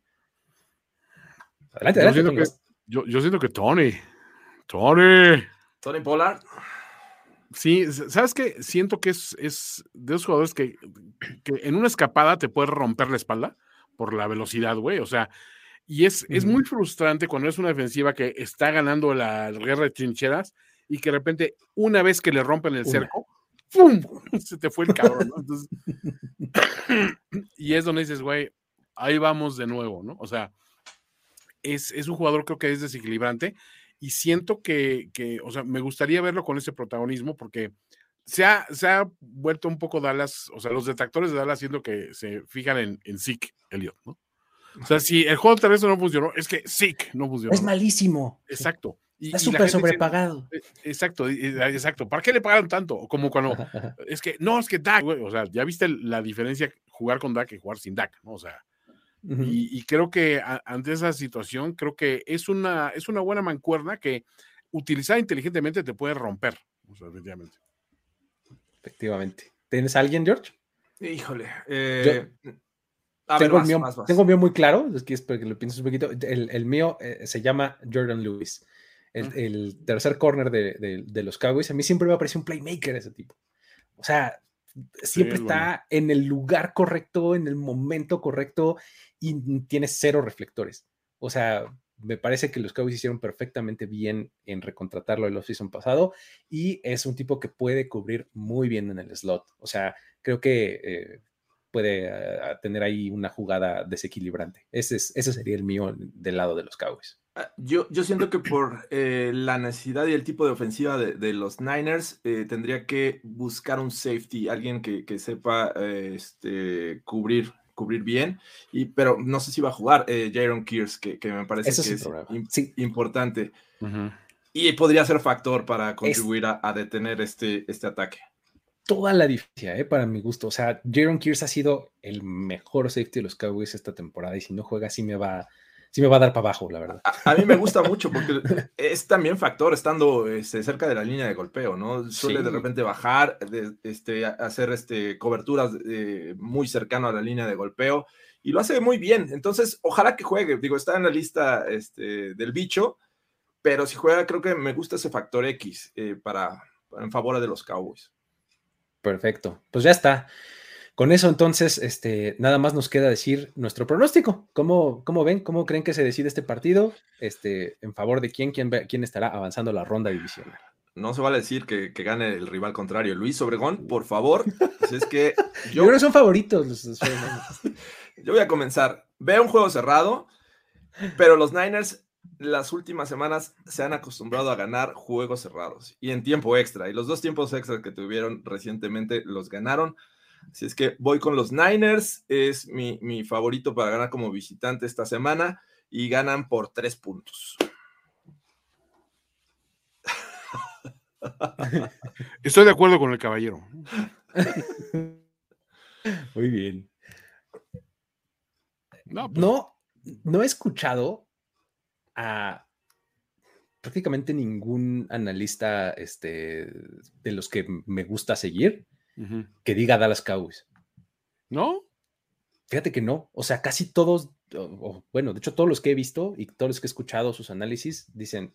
[SPEAKER 2] Adelante, adelante. Yo siento, que, yo, yo siento que Tony. Tony.
[SPEAKER 3] Tony Pollard.
[SPEAKER 2] Sí, ¿sabes qué? Siento que es, es de esos jugadores que, que en una escapada te puede romper la espalda por la velocidad, güey. O sea, y es, es muy frustrante cuando es una defensiva que está ganando la guerra de trincheras y que de repente, una vez que le rompen el una. cerco, ¡pum! Se te fue el cabrón, ¿no? Entonces, y es donde dices, güey, ahí vamos de nuevo, ¿no? O sea, es, es un jugador creo que es desequilibrante y siento que, que, o sea, me gustaría verlo con ese protagonismo porque se ha, se ha, vuelto un poco Dallas, o sea, los detractores de Dallas siendo que se fijan en, en Zeke Elliot, ¿no? O sea, si el juego terrestre no funcionó, es que Zeke no funcionó.
[SPEAKER 1] Es malísimo.
[SPEAKER 2] Exacto.
[SPEAKER 1] Y, Está súper sobrepagado.
[SPEAKER 2] Dice, exacto, exacto. ¿Para qué le pagaron tanto? Como cuando es que, no, es que Dak, güey, o sea, ya viste la diferencia jugar con Dak y jugar sin Dak, ¿no? O sea, uh -huh. y, y, creo que a, ante esa situación, creo que es una, es una buena mancuerna que utilizada inteligentemente te puede romper, o sea, definitivamente.
[SPEAKER 1] Efectivamente. ¿Tienes a alguien, George?
[SPEAKER 3] Híjole. Eh,
[SPEAKER 1] Yo, tengo, ver, el más, mío, más, más. tengo el mío muy claro, es que es para que lo pienses un poquito. El, el mío eh, se llama Jordan Lewis, el, el tercer corner de, de, de, los Cowboys. A mí siempre me ha parecido un playmaker ese tipo. O sea, siempre sí, está bueno. en el lugar correcto, en el momento correcto y tiene cero reflectores. O sea, me parece que los Cowboys hicieron perfectamente bien en recontratarlo el offseason pasado y es un tipo que puede cubrir muy bien en el slot. O sea, creo que eh, puede uh, tener ahí una jugada desequilibrante. Ese, es, ese sería el mío del lado de los Cowboys.
[SPEAKER 3] Ah, yo, yo siento que por eh, la necesidad y el tipo de ofensiva de, de los Niners, eh, tendría que buscar un safety, alguien que, que sepa eh, este, cubrir cubrir bien, y, pero no sé si va a jugar eh, Jaron Kears, que, que, me parece
[SPEAKER 1] Ese
[SPEAKER 3] que
[SPEAKER 1] es,
[SPEAKER 3] es sí. importante. Uh -huh. Y podría ser factor para contribuir sí. a, a, detener este, este ataque.
[SPEAKER 1] toda la diferencia, ¿eh? para mi gusto. O sea, Jaron Kears ha sido el mejor safety de los Cowboys esta temporada y si no juega, sí me va, sí me va a dar para abajo, la verdad.
[SPEAKER 3] A, mí me gusta mucho porque es también factor estando este, cerca de la línea de golpeo, ¿no? Suele de repente bajar, este, hacer este, coberturas eh, muy cercano a la línea de golpeo y lo hace muy bien. Entonces, ojalá que juegue. Digo, está en la lista este, del bicho, pero si juega, creo que me gusta ese factor X eh, para, en favor de los Cowboys.
[SPEAKER 1] Perfecto. Pues ya está. Con eso entonces, este, nada más nos queda decir nuestro pronóstico. ¿Cómo, cómo ven? ¿Cómo creen que se decide este partido? Este, ¿En favor de quién? ¿Quién, quién estará avanzando la ronda divisional?
[SPEAKER 3] No se vale decir que, gane el rival contrario. Luis Obregón, por favor. Pues es que
[SPEAKER 1] yo... creo que son favoritos los,
[SPEAKER 3] Yo voy a comenzar. Veo un juego cerrado, pero los Niners las últimas semanas se han acostumbrado a ganar juegos cerrados y en tiempo extra. Y los dos tiempos extra que tuvieron recientemente los ganaron. Así es que voy con los Niners. Es mi, mi favorito para ganar como visitante esta semana y ganan por tres puntos.
[SPEAKER 2] Estoy de acuerdo con el caballero.
[SPEAKER 1] Muy bien. No, pues no, no he escuchado a prácticamente ningún analista este, de los que me gusta seguir que diga Dallas Cowboys.
[SPEAKER 2] ¿No?
[SPEAKER 1] Fíjate que no. O sea, casi todos, bueno, de hecho, todos los que he visto y todos los que he escuchado sus análisis dicen,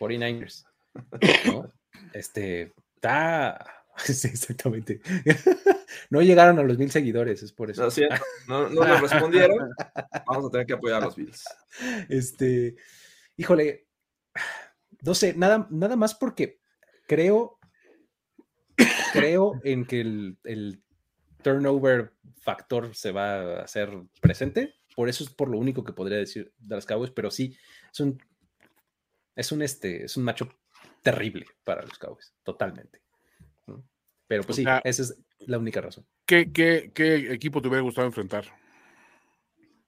[SPEAKER 1] 49ers. Este, está. Sí, exactamente. no llegaron a los mil seguidores, es por eso.
[SPEAKER 3] No, no, nos respondieron. Vamos a tener que apoyar a los Bills.
[SPEAKER 1] Este, híjole, no sé, nada, nada más porque creo, creo en que el, turnover factor se va a hacer presente. Por eso es por lo único que podría decir de los Cowboys, pero sí, es un, es un, este, es un macho terrible para los Cowboys, totalmente. Pero pues sí, esa es la única razón.
[SPEAKER 2] ¿Qué, qué, qué equipo te hubiera gustado enfrentar?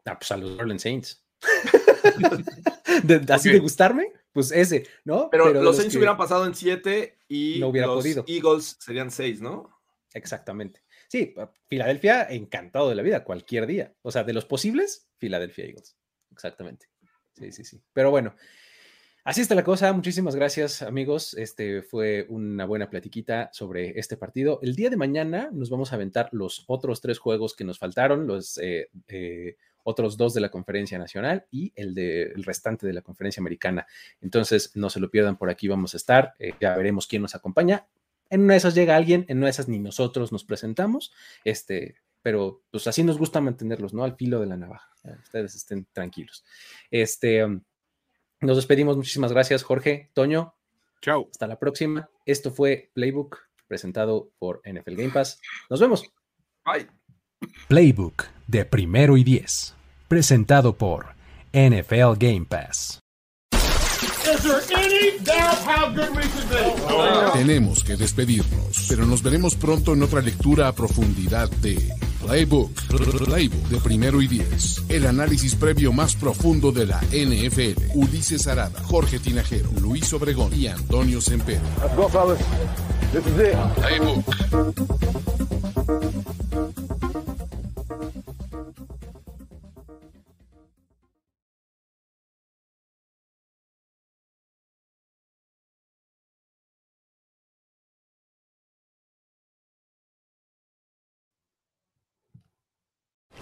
[SPEAKER 1] Ah, pues a los Orleans Saints. así de gustarme, pues ese, ¿no?
[SPEAKER 3] Pero, los, Saints hubieran pasado en 7 y no hubiera los podido. Eagles serían 6, ¿no?
[SPEAKER 1] Exactamente. Sí, Filadelfia encantado de la vida, cualquier día. O sea, de los posibles, Filadelfia Eagles. Exactamente. Sí, sí, sí. Pero bueno, Así está la cosa. Muchísimas gracias, amigos. Este fue una buena platiquita sobre este partido. El día de mañana nos vamos a aventar los otros tres juegos que nos faltaron, los eh, eh, otros dos de la conferencia nacional y el, de, restante de la conferencia americana. Entonces, no se lo pierdan, por aquí vamos a estar. Eh, ya veremos quién nos acompaña. En una de esas llega alguien, en una de esas ni nosotros nos presentamos. Este, pero pues así nos gusta mantenerlos, ¿no? Al filo de la navaja. Ustedes estén tranquilos. Este. Nos despedimos. Muchísimas gracias, Jorge, Toño.
[SPEAKER 2] Chao.
[SPEAKER 1] Hasta la próxima. Esto fue Playbook, presentado por NFL Game Pass. Nos vemos.
[SPEAKER 3] Bye.
[SPEAKER 4] Playbook de primero y diez, presentado por NFL Game Pass.
[SPEAKER 5] Tenemos que despedirnos, pero nos veremos pronto en otra lectura a profundidad de Playbook, Playbook de primero y diez. El análisis previo más profundo de la NFL. Ulises Arada, Jorge Tinajero, Luis Obregón y Antonio Sempero. Playbook.